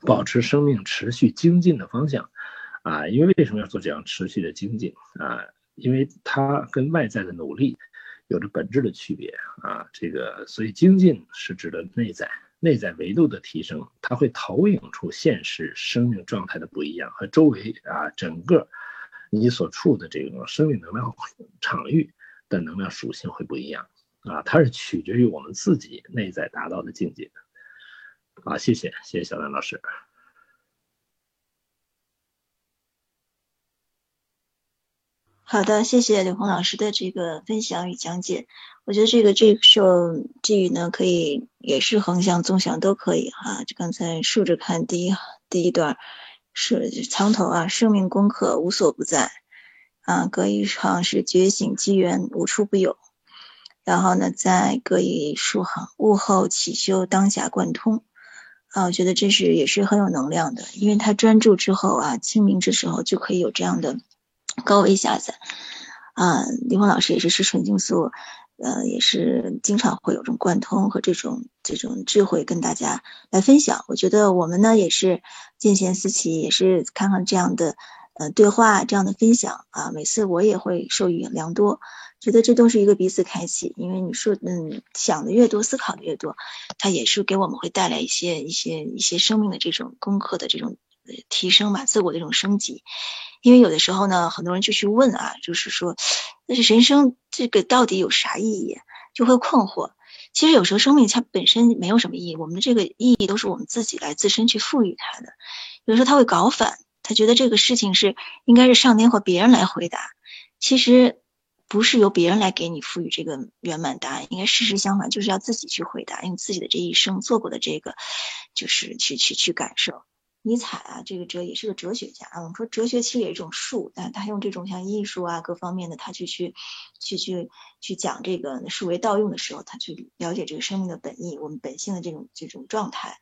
Speaker 2: 保持生命持续精进的方向啊，因为为什么要做这样持续的精进啊？因为它跟外在的努力有着本质的区别啊，这个所以精进是指的内在内在维度的提升，它会投影出现实生命状态的不一样和周围啊整个你所处的这种生命能量场域的能量属性会不一样。啊，它是取决于我们自己内在达到的境界。好，谢谢，谢谢小兰老师。
Speaker 3: 好的，谢谢刘红老师的这个分享与讲解。我觉得这个这首寄语呢，可以也是横向、纵向都可以哈。就刚才竖着看，第一第一段是藏头啊，生命功课无所不在啊，隔一行是觉醒机缘无处不有。然后呢，再各以数行，悟后起修，当下贯通啊，我觉得这是也是很有能量的，因为他专注之后啊，清明之时候就可以有这样的高维下载啊。李峰老师也是吃纯净素，呃，也是经常会有这种贯通和这种这种智慧跟大家来分享。我觉得我们呢也是见贤思齐，也是看看这样的呃对话这样的分享啊，每次我也会受益良多。觉得这都是一个彼此开启，因为你说，嗯，想的越多，思考的越多，它也是给我们会带来一些一些一些生命的这种功课的这种提升吧，自我的这种升级。因为有的时候呢，很多人就去问啊，就是说，那是人生这个到底有啥意义？就会困惑。其实有时候生命它本身没有什么意义，我们的这个意义都是我们自己来自身去赋予它的。有时候他会搞反，他觉得这个事情是应该是上天或别人来回答。其实。不是由别人来给你赋予这个圆满答案，应该事实相反，就是要自己去回答，用自己的这一生做过的这个，就是去去去感受。尼采啊，这个哲也是个哲学家啊。我们说哲学其实也是一种术，但他用这种像艺术啊各方面的，他去去去去去讲这个术为盗用的时候，他去了解这个生命的本意，我们本性的这种这种状态。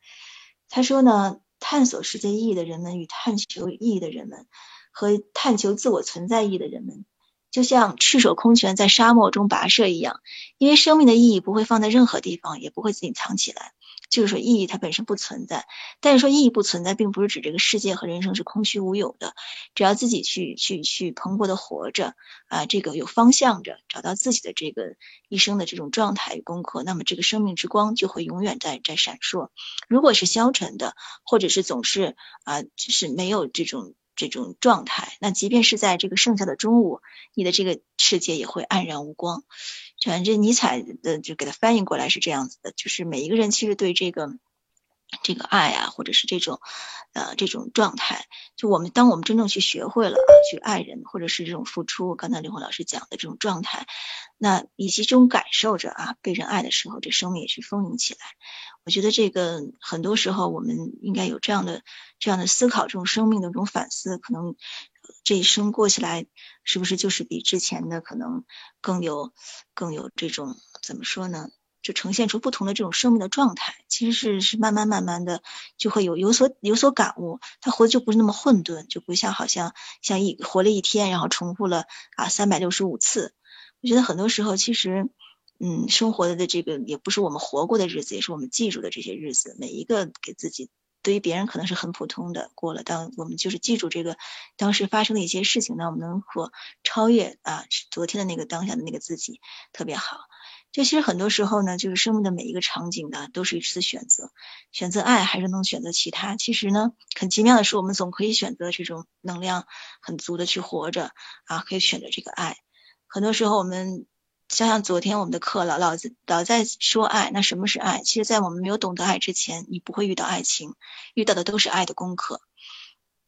Speaker 3: 他说呢，探索世界意义的人们与探求意义的人们，和探求自我存在意义的人们。就像赤手空拳在沙漠中跋涉一样，因为生命的意义不会放在任何地方，也不会自己藏起来。就是说，意义它本身不存在。但是说意义不存在，并不是指这个世界和人生是空虚无有的。只要自己去去去蓬勃的活着啊，这个有方向着，找到自己的这个一生的这种状态与功课，那么这个生命之光就会永远在在闪烁。如果是消沉的，或者是总是啊，就是没有这种。这种状态，那即便是在这个剩下的中午，你的这个世界也会黯然无光。反正尼采的就给他翻译过来是这样子的，就是每一个人其实对这个这个爱啊，或者是这种呃这种状态，就我们当我们真正去学会了啊去爱人，或者是这种付出，刚才刘红老师讲的这种状态，那以及这种感受着啊被人爱的时候，这生命也是丰盈起来。我觉得这个很多时候我们应该有这样的这样的思考，这种生命的这种反思，可能这一生过起来，是不是就是比之前的可能更有更有这种怎么说呢？就呈现出不同的这种生命的状态，其实是是慢慢慢慢的就会有有所有所感悟，他活的就不是那么混沌，就不像好像像一活了一天，然后重复了啊三百六十五次。我觉得很多时候其实，嗯，生活的这个也不是我们活过的日子，也是我们记住的这些日子，每一个给自己，对于别人可能是很普通的过了，当我们就是记住这个当时发生的一些事情呢，我们能够超越啊昨天的那个当下的那个自己，特别好。就其实很多时候呢，就是生命的每一个场景呢，都是一次选择，选择爱还是能选择其他。其实呢，很奇妙的是，我们总可以选择这种能量很足的去活着啊，可以选择这个爱。很多时候我们想想昨天我们的课，老老子老在说爱，那什么是爱？其实，在我们没有懂得爱之前，你不会遇到爱情，遇到的都是爱的功课。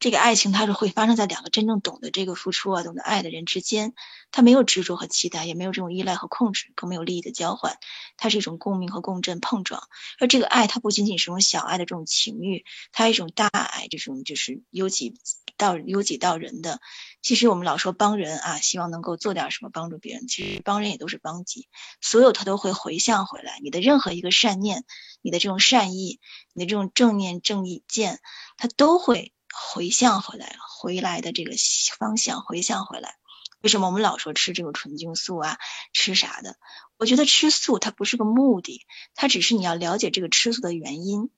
Speaker 3: 这个爱情它是会发生在两个真正懂得这个付出啊、懂得爱的人之间，它没有执着和期待，也没有这种依赖和控制，更没有利益的交换，它是一种共鸣和共振碰撞。而这个爱，它不仅仅是种小爱的这种情欲，它是一种大爱，这种就是由己到由己到人的。其实我们老说帮人啊，希望能够做点什么帮助别人，其实帮人也都是帮己，所有它都会回向回来。你的任何一个善念，你的这种善意，你的这种正念正意见，它都会。回向回来，回来的这个方向回向回来。为什么我们老说吃这个纯净素啊，吃啥的？我觉得吃素它不是个目的，它只是你要了解这个吃素的原因。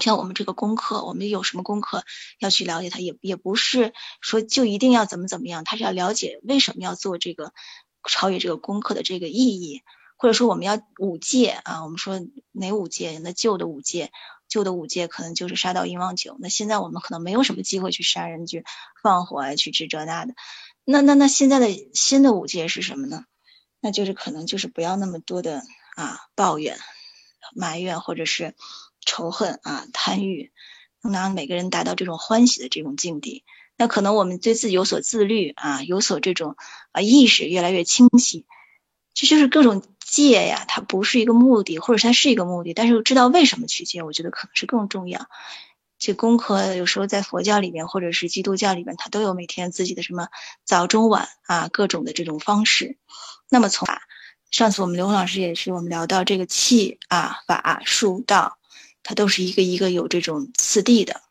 Speaker 3: 像我们这个功课，我们有什么功课要去了解它，也也不是说就一定要怎么怎么样，它是要了解为什么要做这个超越这个功课的这个意义，或者说我们要五戒啊，我们说哪五戒？那旧的五戒。旧的五戒可能就是杀盗淫妄酒，那现在我们可能没有什么机会去杀人、去放火啊、去这这那的。那那那现在的新的五戒是什么呢？那就是可能就是不要那么多的啊抱怨、埋怨或者是仇恨啊贪欲，能让每个人达到这种欢喜的这种境地。那可能我们对自己有所自律啊，有所这种啊意识越来越清晰。这就是各种戒呀，它不是一个目的，或者它是一个目的，但是知道为什么去戒，我觉得可能是更重要。这功课有时候在佛教里面，或者是基督教里面，它都有每天自己的什么早中晚啊各种的这种方式。那么从上次我们刘老师也是我们聊到这个气啊法术道，它都是一个一个有这种次第的。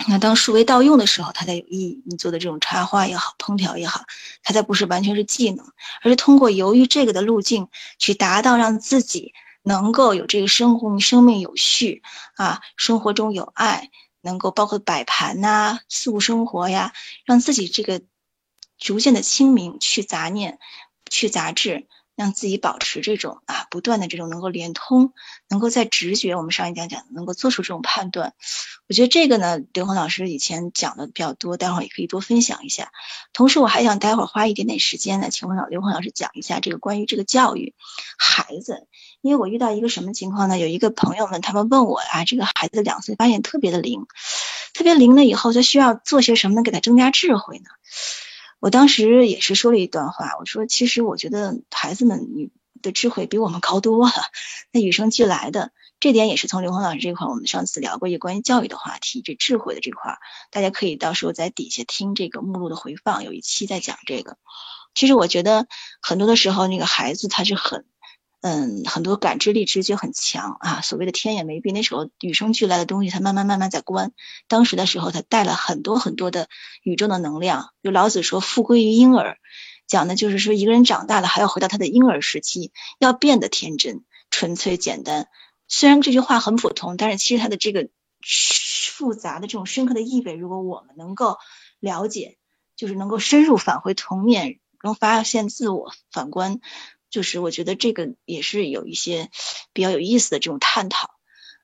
Speaker 3: 那当数为道用的时候，它才有意义。你做的这种插花也好，烹调也好，它才不是完全是技能，而是通过由于这个的路径，去达到让自己能够有这个生活生命有序啊，生活中有爱，能够包括摆盘呐、素生活呀，让自己这个逐渐的清明，去杂念，去杂质。让自己保持这种啊，不断的这种能够连通，能够在直觉，我们上一讲讲能够做出这种判断。我觉得这个呢，刘红老师以前讲的比较多，待会儿也可以多分享一下。同时，我还想待会儿花一点点时间呢，请问老刘红老师讲一下这个关于这个教育孩子，因为我遇到一个什么情况呢？有一个朋友们他们问我啊，这个孩子两岁发现特别的灵，特别灵了以后，他需要做些什么能给他增加智慧呢？我当时也是说了一段话，我说其实我觉得孩子们你的智慧比我们高多了，那与生俱来的，这点也是从刘红老师这块，我们上次聊过一个关于教育的话题，这智慧的这块，大家可以到时候在底下听这个目录的回放，有一期在讲这个。其实我觉得很多的时候，那个孩子他是很。嗯，很多感知力、直觉很强啊。所谓的天眼没闭，那时候与生俱来的东西，它慢慢慢慢在关。当时的时候，它带了很多很多的宇宙的能量。就老子说“复归于婴儿”，讲的就是说一个人长大了还要回到他的婴儿时期，要变得天真、纯粹、简单。虽然这句话很普通，但是其实它的这个复杂的这种深刻的意味，如果我们能够了解，就是能够深入返回童年，能发现自我，反观。就是我觉得这个也是有一些比较有意思的这种探讨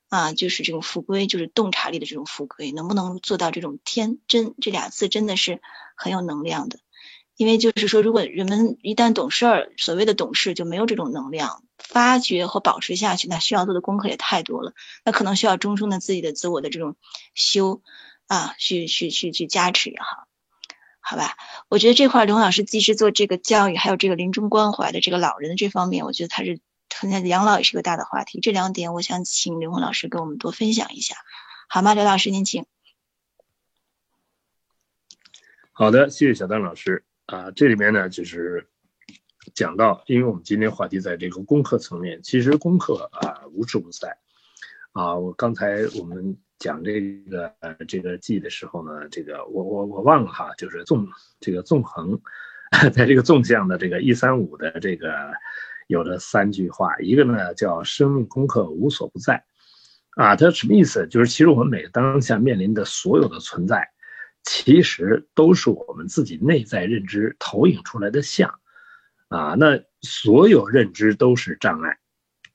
Speaker 3: 啊，就是这种复归，就是洞察力的这种复归，能不能做到这种天真？这俩字真的是很有能量的。因为就是说，如果人们一旦懂事儿，所谓的懂事就没有这种能量发掘和保持下去，那需要做的功课也太多了，那可能需要终生的自己的自我的这种修啊，去去去去加持也好，好吧？我觉得这块刘老师既是做这个教育，还有这个临终关怀的这个老人的这方面，我觉得他是现在养老也是个大的话题。这两点，我想请刘红老师给我们多分享一下，好吗？刘老师您请。
Speaker 2: 好的，谢谢小丹老师。啊，这里面呢就是讲到，因为我们今天话题在这个功课层面，其实功课啊无处不在。啊，我刚才我们讲这个呃这个记的时候呢，这个我我我忘了哈，就是纵这个纵横，在这个纵向的这个一三五的这个有了三句话，一个呢叫生命功课无所不在，啊，它什么意思？就是其实我们每个当下面临的所有的存在。其实都是我们自己内在认知投影出来的像，啊，那所有认知都是障碍，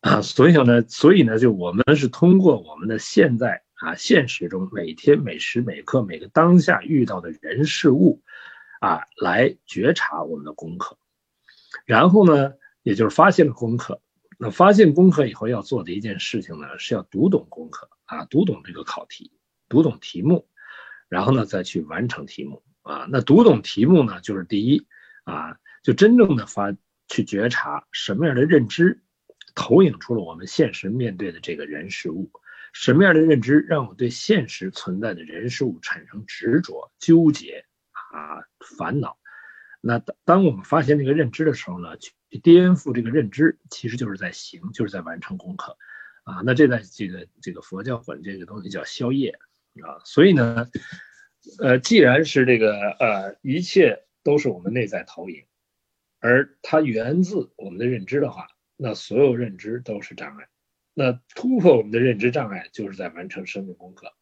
Speaker 2: 啊，所以呢，所以呢，就我们是通过我们的现在啊，现实中每天每时每刻每个当下遇到的人事物，啊，来觉察我们的功课，然后呢，也就是发现了功课，那发现功课以后要做的一件事情呢，是要读懂功课啊，读懂这个考题，读懂题目。然后呢，再去完成题目啊。那读懂题目呢，就是第一啊，就真正的发去觉察什么样的认知投影出了我们现实面对的这个人事物，什么样的认知让我对现实存在的人事物产生执着、纠结啊、烦恼。那当当我们发现这个认知的时候呢，去颠覆这个认知，其实就是在行，就是在完成功课啊。那这在这个这个佛教管这个东西叫宵夜。啊，所以呢，呃，既然是这个呃，一切都是我们内在投影，而它源自我们的认知的话，那所有认知都是障碍。那突破我们的认知障碍，就是在完成生命功课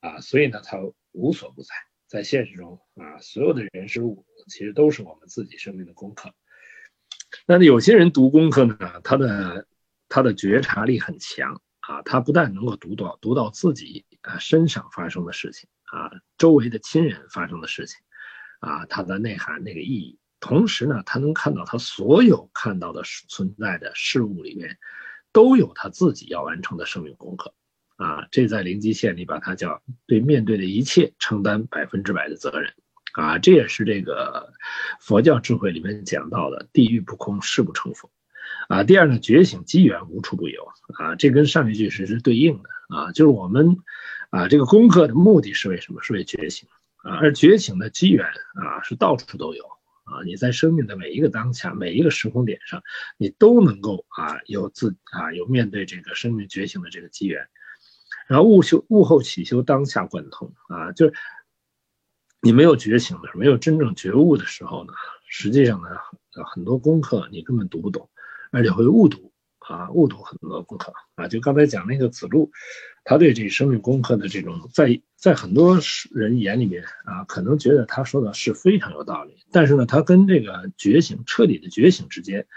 Speaker 2: 啊。所以呢，它无所不在，在现实中啊，所有的人事物其实都是我们自己生命的功课。那有些人读功课呢，他的他的觉察力很强。啊，他不但能够读到读到自己啊身上发生的事情啊，周围的亲人发生的事情，啊，它的内涵那个意义，同时呢，他能看到他所有看到的存在的事物里面，都有他自己要完成的生命功课，啊，这在灵极线里把它叫对面对的一切承担百分之百的责任，啊，这也是这个佛教智慧里面讲到的地狱不空，誓不成佛。啊，第二呢，觉醒机缘无处不有。啊，这跟上一句是是对应的。啊，就是我们啊，这个功课的目的是为什么？是为觉醒。啊，而觉醒的机缘啊，是到处都有啊，你在生命的每一个当下，每一个时空点上，你都能够啊有自啊有面对这个生命觉醒的这个机缘，然后悟修悟后起修当下贯通啊，就是你没有觉醒的，没有真正觉悟的时候呢，实际上呢，很多功课你根本读不懂。而且会误读啊，悟透很多功课啊。就刚才讲那个子路，他对这生命功课的这种，在在很多人眼里面啊，可能觉得他说的是非常有道理。但是呢，他跟这个觉醒彻底的觉醒之间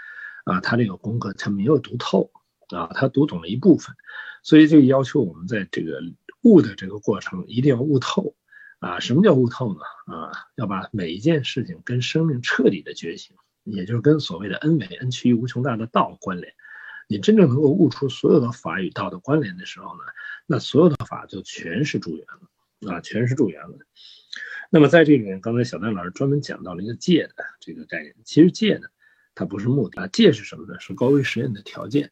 Speaker 2: 啊，他这个功课他没有读透啊，他读懂了一部分。所以就要求我们在这个悟的这个过程一定要悟透啊。什么叫悟透呢？啊，要把每一件事情跟生命彻底的觉醒。也就是跟所谓的 n 为 n 趋于无穷大的道关联，你真正能够悟出所有的法与道的关联的时候呢，那所有的法就全是助缘了啊，全是助缘了。那么在这里面，刚才小丹老师专门讲到了一个戒的这个概念。其实戒呢，它不是目的啊，戒是什么呢？是高维实验的条件。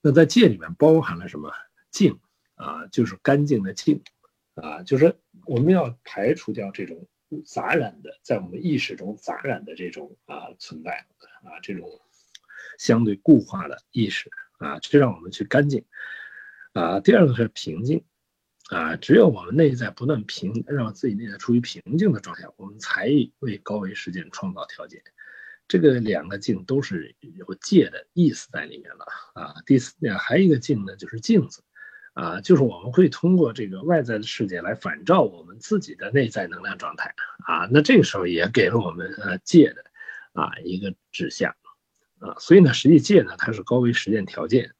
Speaker 2: 那在戒里面包含了什么？净啊，就是干净的净啊，就是我们要排除掉这种。杂染的，在我们意识中杂染的这种啊存在啊，这种相对固化的意识啊，这让我们去干净啊。第二个是平静啊，只有我们内在不断平，让自己内在处于平静的状态，我们才为高维事件创造条件。这个两个静都是有戒的意思在里面了啊。第四，还有一个静呢，就是镜子。啊，就是我们会通过这个外在的世界来反照我们自己的内在能量状态啊，那这个时候也给了我们呃戒的啊一个指向啊，所以呢，实际戒呢它是高维实践条件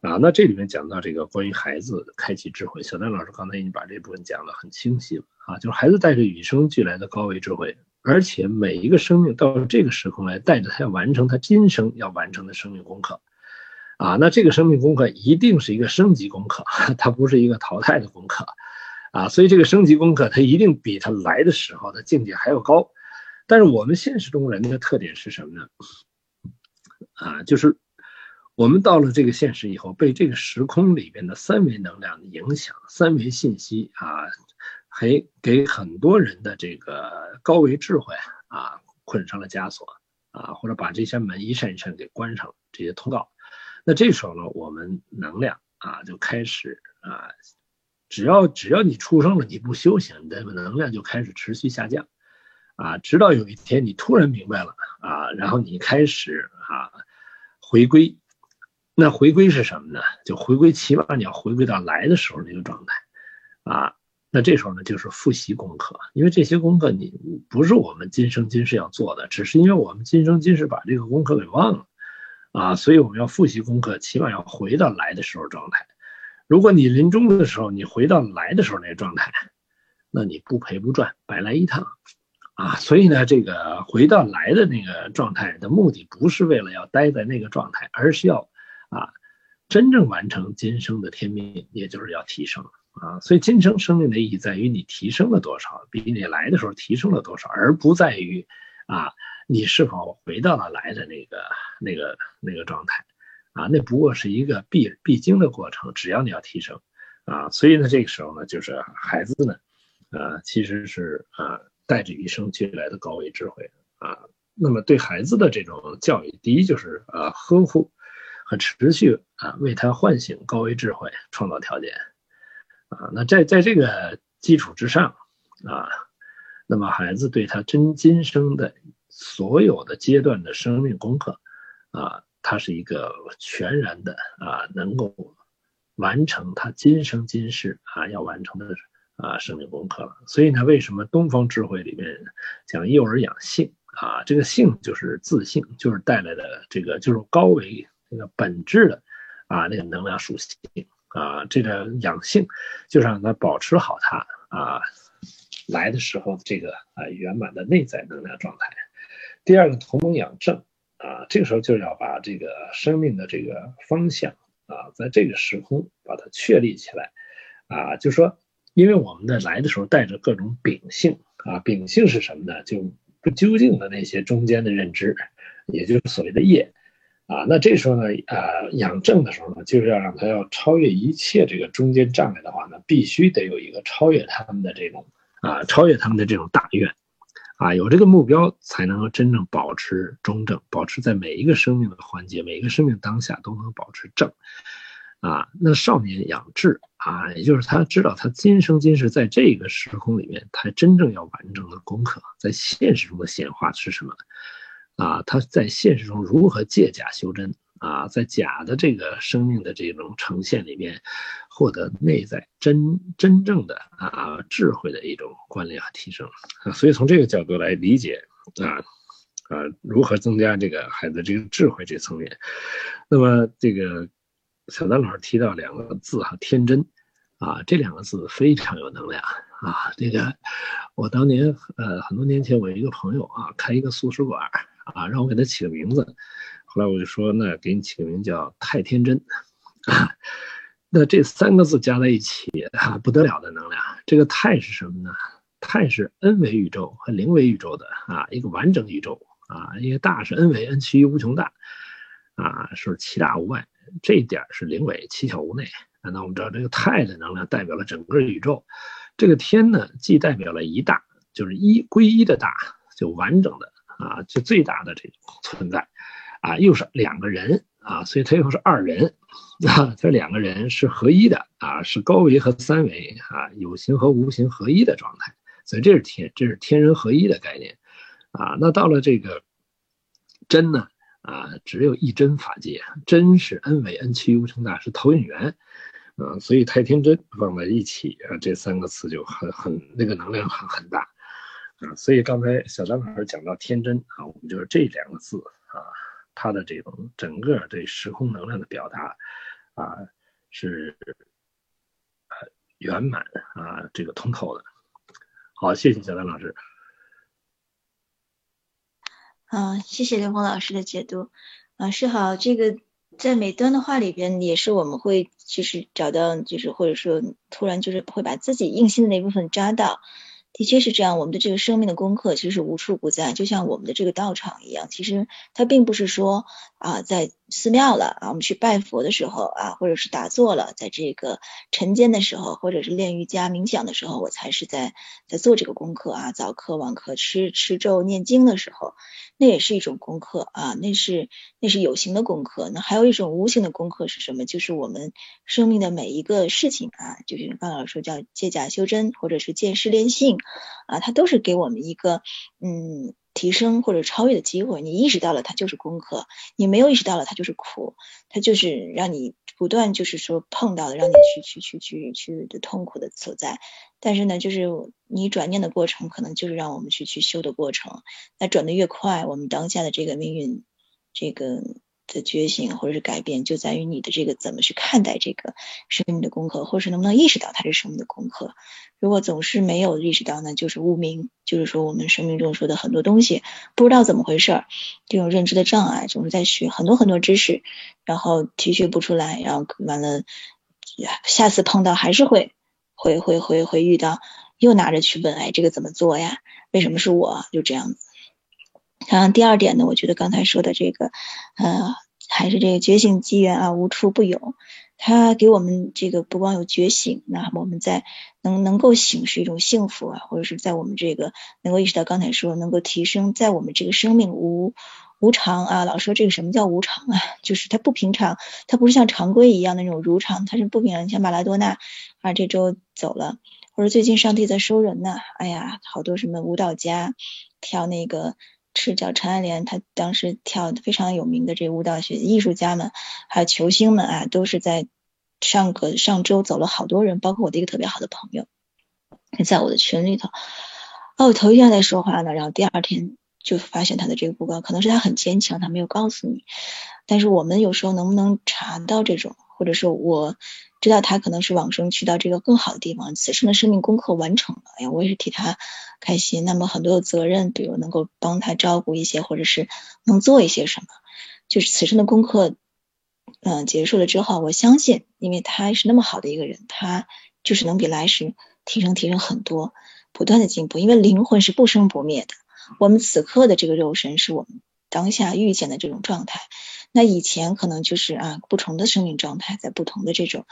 Speaker 2: 啊，那这里面讲到这个关于孩子开启智慧，小丹老师刚才已经把这部分讲得很清晰了啊，就是孩子带着与生俱来的高维智慧而且每一个生命到了这个时空来，带着他要完成他今生要完成的生命功课，啊，那这个生命功课一定是一个升级功课，它不是一个淘汰的功课，啊，所以这个升级功课它一定比他来的时候的境界还要高。但是我们现实中人的特点是什么呢？啊，就是我们到了这个现实以后，被这个时空里边的三维能量的影响，三维信息啊。还给很多人的这个高维智慧啊捆上了枷锁啊，或者把这些门一扇一扇给关上了这些通道。那这时候呢，我们能量啊就开始啊，只要只要你出生了，你不修行，你的能量就开始持续下降啊，直到有一天你突然明白了啊，然后你开始啊回归。那回归是什么呢？就回归，起码你要回归到来的时候那个状态啊。那这时候呢，就是复习功课，因为这些功课你不是我们今生今世要做的，只是因为我们今生今世把这个功课给忘了，啊，所以我们要复习功课，起码要回到来的时候状态。如果你临终的时候你回到来的时候那个状态，那你不赔不赚，白来一趟，啊，所以呢，这个回到来的那个状态的目的不是为了要待在那个状态，而是要啊，真正完成今生的天命，也就是要提升。啊，所以今生生命的意义在于你提升了多少，比你来的时候提升了多少，而不在于啊你是否回到了来的那个那个那个状态，啊，那不过是一个必必经的过程。只要你要提升，啊，所以呢，这个时候呢，就是孩子呢，呃，其实是啊带着与生俱来的高维智慧啊。那么对孩子的这种教育，第一就是啊呵护和持续啊为他唤醒高维智慧创造条件。啊，那在在这个基础之上，啊，那么孩子对他真今生的所有的阶段的生命功课，啊，他是一个全然的啊，能够完成他今生今世啊要完成的啊生命功课了。所以呢，为什么东方智慧里面讲幼儿养性啊？这个性就是自信，就是带来的这个就是高维这个本质的啊那个能量属性。啊，这个养性，就是让他保持好他啊来的时候这个啊圆满的内在能量状态。第二个同盟养正啊，这个时候就要把这个生命的这个方向啊，在这个时空把它确立起来啊，就说，因为我们在来的时候带着各种秉性啊，秉性是什么呢？就不究竟的那些中间的认知，也就是所谓的业。啊，那这时候呢，呃，养正的时候呢，就是要让他要超越一切这个中间障碍的话呢，必须得有一个超越他们的这种啊，超越他们的这种大愿，啊，有这个目标才能够真正保持中正，保持在每一个生命的环节，每一个生命当下都能保持正，啊，那少年养志啊，也就是他知道他今生今世在这个时空里面，他真正要完成的功课，在现实中的显化是什么？啊，他在现实中如何借假修真啊，在假的这个生命的这种呈现里面，获得内在真真正的啊智慧的一种关联和提升啊，所以从这个角度来理解啊啊，如何增加这个孩子这个智慧这层面，那么这个小丹老师提到两个字哈，天真啊，这两个字非常有能量啊，这个我当年呃很多年前我一个朋友啊开一个素食馆。啊，让我给他起个名字，后来我就说，那给你起个名叫太天真，啊，那这三个字加在一起，啊，不得了的能量。这个太是什么呢？太是 n 维宇宙和零维宇宙的啊，一个完整宇宙啊，因为大是 n 维，n 趋于无穷大，啊，是七大无外，这一点是零维，七窍无内。那我们知道这个太的能量代表了整个宇宙，这个天呢，既代表了一大，就是一归一的大，就完整的。啊，就最大的这种存在，啊，又是两个人啊，所以它又是二人啊，这两个人是合一的啊，是高维和三维啊，有形和无形合一的状态，所以这是天，这是天人合一的概念啊。那到了这个真呢啊，只有一真法界，真是 n 维 n 趋无穷大，是投影源啊，所以太天真放在一起啊，这三个词就很很那个能量很很大。啊，所以刚才小张老师讲到天真啊，我们就是这两个字啊，它的这种整个对时空能量的表达啊，是呃圆满啊，这个通透的。好，谢谢小张老师。
Speaker 3: 啊，谢谢刘峰老师的解读。老师好，这个在每段的话里边，也是我们会就是找到，就是或者说突然就是会把自己硬心的那部分扎到。的确是这样，我们的这个生命的功课其实无处不在，就像我们的这个道场一样。其实它并不是说啊，在寺庙了啊，我们去拜佛的时候啊，或者是打坐了，在这个晨间的时候，或者是练瑜伽冥想的时候，我才是在在做这个功课啊，早课晚课吃吃咒念经的时候，那也是一种功课啊，那是那是有形的功课。那还有一种无形的功课是什么？就是我们生命的每一个事情啊，就是刚老师说叫借假修真，或者是见识练性。啊，它都是给我们一个嗯提升或者超越的机会。你意识到了，它就是功课；你没有意识到了，它就是苦，它就是让你不断就是说碰到的，让你去去去去去的痛苦的所在。但是呢，就是你转念的过程，可能就是让我们去去修的过程。那转的越快，我们当下的这个命运，这个。的觉醒或者是改变，就在于你的这个怎么去看待这个生命的功课，或者是能不能意识到它是生命的功课。如果总是没有意识到呢，就是无明，就是说我们生命中说的很多东西不知道怎么回事儿，这种认知的障碍，总是在学很多很多知识，然后提取不出来，然后完了下次碰到还是会会会会会遇到，又拿着去问，哎，这个怎么做呀？为什么是我？就这样子。然后第二点呢，我觉得刚才说的这个，呃，还是这个觉醒机缘啊，无处不有。它给我们这个不光有觉醒，那我们在能能够醒是一种幸福啊，或者是在我们这个能够意识到刚才说能够提升，在我们这个生命无无常啊，老说这个什么叫无常啊，就是它不平常，它不是像常规一样的那种如常，它是不平常。像马拉多纳啊，这周走了，或者最近上帝在收人呢，哎呀，好多什么舞蹈家跳那个。是叫陈爱莲，她当时跳非常有名的这个舞蹈学艺术家们，还有球星们啊，都是在上个上周走了好多人，包括我的一个特别好的朋友，在我的群里头。哦，我头一天在说话呢，然后第二天就发现他的这个不告，可能是他很坚强，他没有告诉你。但是我们有时候能不能查到这种，或者说我。知道他可能是往生去到这个更好的地方，此生的生命功课完成了，哎呀，我也是替他开心。那么很多的责任，比如能够帮他照顾一些，或者是能做一些什么，就是此生的功课，嗯，结束了之后，我相信，因为他是那么好的一个人，他就是能比来时提升提升很多，不断的进步。因为灵魂是不生不灭的，我们此刻的这个肉身是我们当下遇见的这种状态。那以前可能就是啊，不同的生命状态，在不同的这种，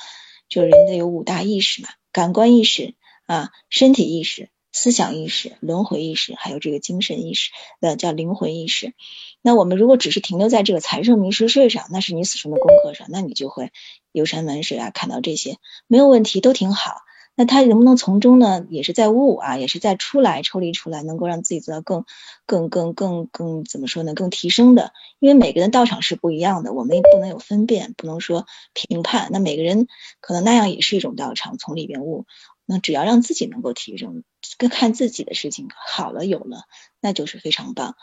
Speaker 3: 就人的有五大意识嘛，感官意识啊，身体意识、思想意识、轮回意识，还有这个精神意识，呃，叫灵魂意识。那我们如果只是停留在这个财圣迷失睡上，那是你死生的功课上，那你就会游山玩水啊，看到这些没有问题，都挺好。那他能不能从中呢？也是在悟啊，也是在出来抽离出来，能够让自己做到更、更、更、更、更怎么说呢？更提升的。因为每个人道场是不一样的，我们也不能有分辨，不能说评判。那每个人可能那样也是一种道场，从里边悟。那只要让自己能够提升，跟看自己的事情好了有了，那就是非常棒。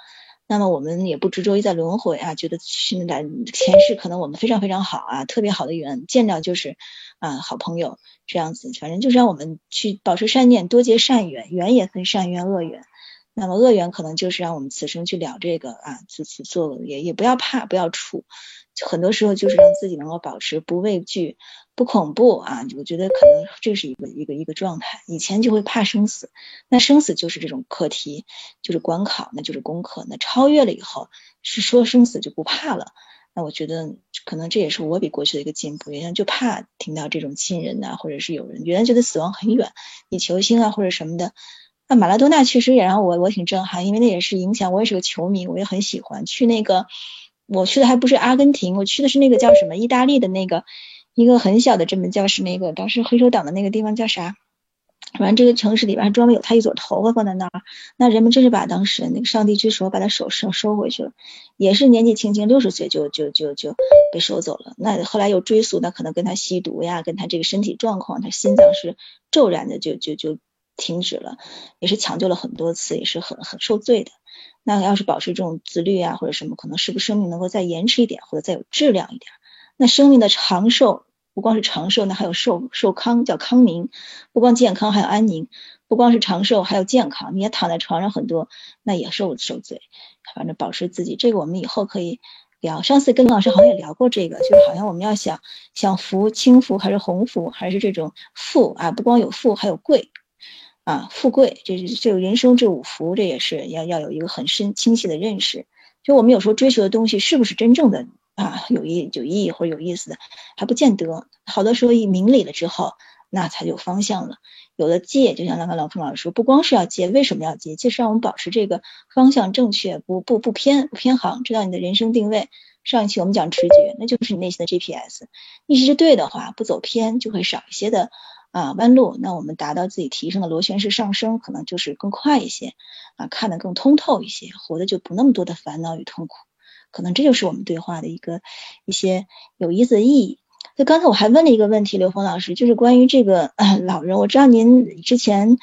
Speaker 3: 那么我们也不执着于在轮回啊，觉得现在前世可能我们非常非常好啊，特别好的缘，见到就是啊好朋友这样子，反正就是让我们去保持善念，多结善缘，缘也分善缘恶缘。那么恶缘可能就是让我们此生去了这个啊，自己做也也不要怕，不要怵。很多时候就是让自己能够保持不畏惧、不恐怖啊！我觉得可能这是一个一个一个状态。以前就会怕生死，那生死就是这种课题，就是关考，那就是功课。那超越了以后，是说生死就不怕了。那我觉得可能这也是我比过去的一个进步。原来就怕听到这种亲人呐，或者是有人原来觉得死亡很远，你球星啊或者什么的。那马拉多纳确实也让我我挺震撼，因为那也是影响我也是个球迷，我也很喜欢去那个。我去的还不是阿根廷，我去的是那个叫什么意大利的那个一个很小的这门教室，那个当时黑手党的那个地方叫啥？反正这个城市里边还专门有他一撮头发放在那儿。那人们真是把当时那个上帝之手把他手收收回去了，也是年纪轻轻六十岁就就就就被收走了。那后来又追溯，那可能跟他吸毒呀，跟他这个身体状况，他心脏是骤然的就就就停止了，也是抢救了很多次，也是很很受罪的。那要是保持这种自律啊，或者什么，可能是不是生命能够再延迟一点，或者再有质量一点？那生命的长寿不光是长寿，那还有寿寿康，叫康宁。不光健康，还有安宁。不光是长寿，还有健康。你也躺在床上很多，那也受受罪。反正保持自己，这个我们以后可以聊。上次跟老师好像也聊过这个，就是好像我们要想想福，轻福还是鸿福，还是这种富啊？不光有富，还有贵啊，富贵，这是这个人生这五福，这也是要要有一个很深清晰的认识。就我们有时候追求的东西，是不是真正的啊有意有意义或者有意思的，还不见得。好多时候一明理了之后，那才有方向了。有的戒，就像刚刚老彭老师说，不光是要戒，为什么要戒？就是让我们保持这个方向正确，不不不偏不偏航，知道你的人生定位。上一期我们讲直觉，那就是你内心的 GPS，一直是对的话，不走偏，就会少一些的啊弯路。那我们达到自己提升的螺旋式上升，可能就是更快一些啊，看得更通透一些，活的就不那么多的烦恼与痛苦。可能这就是我们对话的一个一些有意思的意义。就刚才我还问了一个问题，刘峰老师，就是关于这个 老人。我知道您之前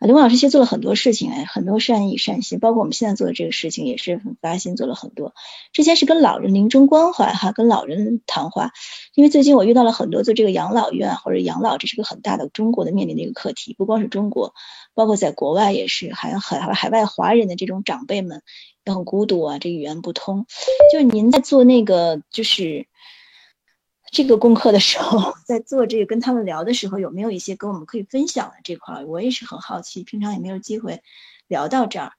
Speaker 3: 刘峰老师其实做了很多事情，哎，很多善意善心，包括我们现在做的这个事情也是很发心做了很多。之前是跟老人临终关怀哈，跟老人谈话，因为最近我遇到了很多做这个养老院或者养老，这是个很大的中国的面临的一个课题，不光是中国，包括在国外也是，还有海海外华人的这种长辈们也很孤独啊，这语言不通。就是您在做那个就是。这个功课的时候，在做这个跟他们聊的时候，有没有一些跟我们可以分享的这块？我也是很好奇，平常也没有机会聊到这儿，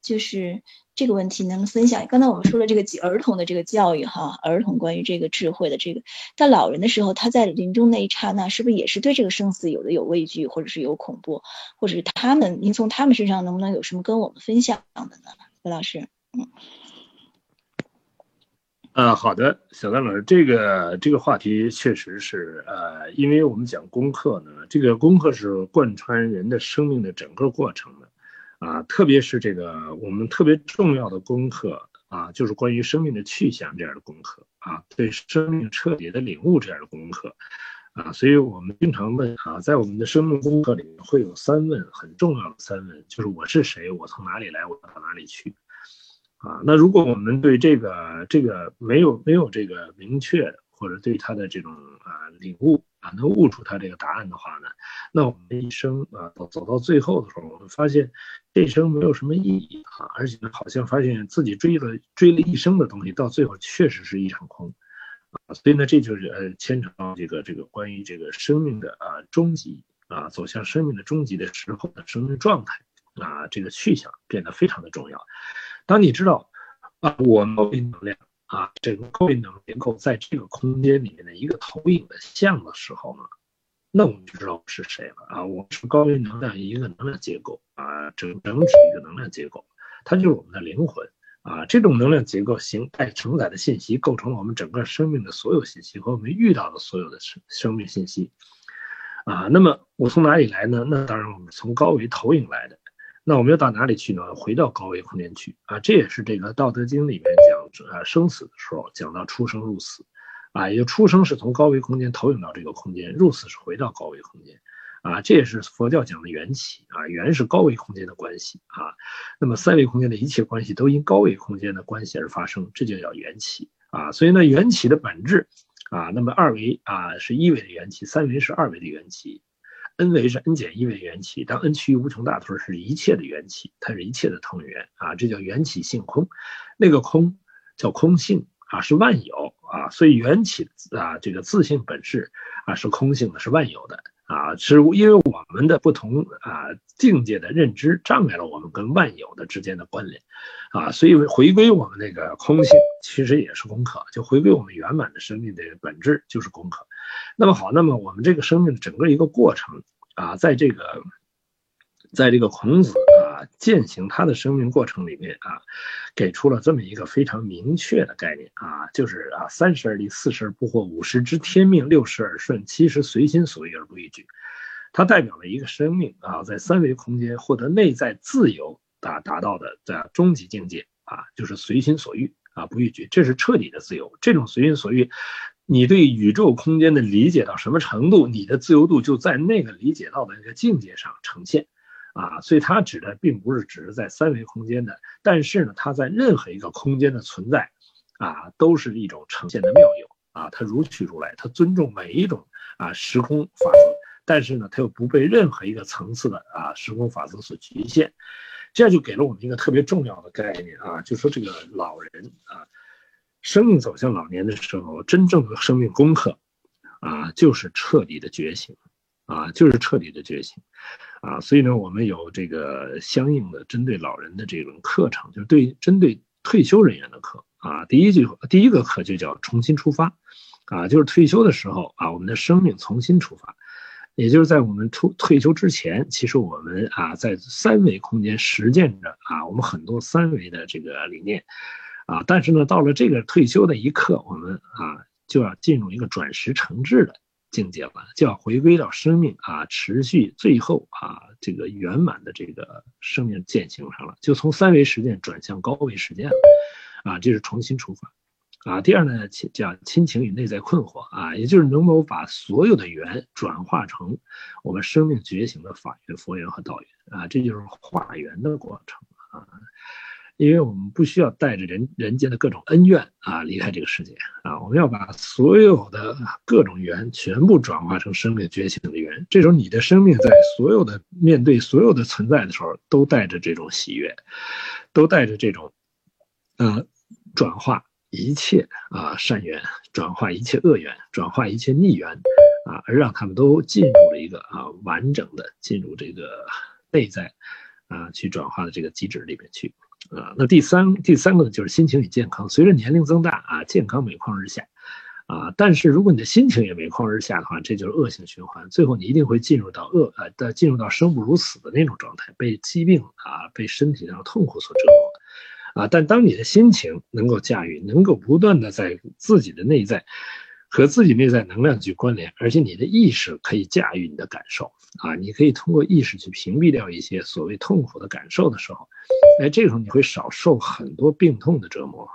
Speaker 3: 就是这个问题能分享。刚才我们说了这个儿童的这个教育哈，儿童关于这个智慧的这个，在老人的时候，他在临终那一刹那，是不是也是对这个生死有的有畏惧，或者是有恐怖，或者是他们，您从他们身上能不能有什么跟我们分享的呢？何老师，嗯。
Speaker 2: 呃，好的，小丹老师，这个这个话题确实是，呃，因为我们讲功课呢，这个功课是贯穿人的生命的整个过程的，啊，特别是这个我们特别重要的功课啊，就是关于生命的去向这样的功课啊，对生命彻底的领悟这样的功课啊，所以我们经常问啊，在我们的生命功课里面会有三问，很重要的三问，就是我是谁，我从哪里来，我到哪里去。啊，那如果我们对这个这个没有没有这个明确，或者对他的这种啊领悟啊，能悟出他这个答案的话呢，那我们的一生啊走走到最后的时候，我们发现这一生没有什么意义啊，而且好像发现自己追了追了一生的东西，到最后确实是一场空，所以呢，这就是呃牵扯到这个这个关于这个生命的啊终极啊走向生命的终极的时候的生命状态啊，这个去向变得非常的重要。当你知道啊，我高维能量啊，整个高维能结构在这个空间里面的一个投影的像的时候呢，那我们就知道是谁了啊。我是高维能量一个能量结构啊，整整体一个能量结构，它就是我们的灵魂啊。这种能量结构形态承载的信息，构成了我们整个生命的所有信息和我们遇到的所有的生生命信息啊。那么我从哪里来呢？那当然我们从高维投影来的。那我们要到哪里去呢？回到高维空间去啊！这也是这个《道德经》里面讲啊生死的时候讲到出生入死，啊，也就出生是从高维空间投影到这个空间，入死是回到高维空间，啊，这也是佛教讲的缘起啊，缘是高维空间的关系啊。那么三维空间的一切关系都因高维空间的关系而发生，这就叫缘起啊。所以呢，缘起的本质啊，那么二维啊是一维的缘起，三维是二维的缘起。n 维是 n 减一维的缘起，当 n 趋于无穷大的时候，是一切的缘起，它是一切的同源啊，这叫缘起性空，那个空叫空性啊，是万有啊，所以缘起啊，这个自性本质啊是空性的，是万有的啊，是因为我们的不同啊境界的认知障碍了我们跟万有的之间的关联啊，所以回归我们那个空性，其实也是功课，就回归我们圆满的生命的本质就是功课。那么好，那么我们这个生命的整个一个过程啊，在这个，在这个孔子啊践行他的生命过程里面啊，给出了这么一个非常明确的概念啊，就是啊，三十而立，四十而不惑，五十知天命，六十而顺，七十随心所欲而不逾矩。它代表了一个生命啊，在三维空间获得内在自由啊，达到的在终极境界啊，就是随心所欲啊，不逾矩，这是彻底的自由。这种随心所欲。你对宇宙空间的理解到什么程度，你的自由度就在那个理解到的那个境界上呈现，啊，所以它指的并不是只是在三维空间的，但是呢，它在任何一个空间的存在，啊，都是一种呈现的妙用，啊，他如取如来，他尊重每一种啊时空法则，但是呢，他又不被任何一个层次的啊时空法则所局限，这样就给了我们一个特别重要的概念啊，就说这个老人啊，生命走向老年的时候，真正的生命功课啊，就是彻底的觉醒。啊，就是彻底的觉醒。啊，所以呢，我们有这个相应的针对老人的这种课程，就是对针对退休人员的课。啊，第一句第一个课就叫重新出发，啊，就是退休的时候啊，我们的生命重新出发，也就是在我们出退休之前，其实我们啊在三维空间实践着啊我们很多三维的这个理念，啊，但是呢，到了这个退休的一刻，我们啊就要进入一个转时成智的境界了，就要回归到生命啊持续最后啊这个圆满的这个生命践行上了，就从三维实践转向高维实践了。啊，这是重新出发，啊，第二呢，叫亲情与内在困惑啊，也就是能否把所有的缘转化成我们生命觉醒的法缘、佛缘和道缘啊，这就是化缘的过程啊，因为我们不需要带着人人间的各种恩怨啊离开这个世界啊，我们要把所有的各种缘全部转化成生命觉醒的缘，这时候你的生命在所有的面对所有的存在的时候，都带着这种喜悦，都带着这种，呃。转化一切啊善缘，转化一切恶缘，转化一切逆缘，啊，而让他们都进入了一个啊完整的进入这个内在啊去转化的这个机制里面去啊。那第三第三个呢，就是心情与健康。随着年龄增大啊，健康每况日下啊。但是如果你的心情也每况日下的话，这就是恶性循环，最后你一定会进入到恶呃的进入到生不如死的那种状态，被疾病啊被身体上痛苦所折磨。啊！但当你的心情能够驾驭，能够不断的在自己的内在和自己内在能量去关联，而且你的意识可以驾驭你的感受啊，你可以通过意识去屏蔽掉一些所谓痛苦的感受的时候，哎，这个时候你会少受很多病痛的折磨。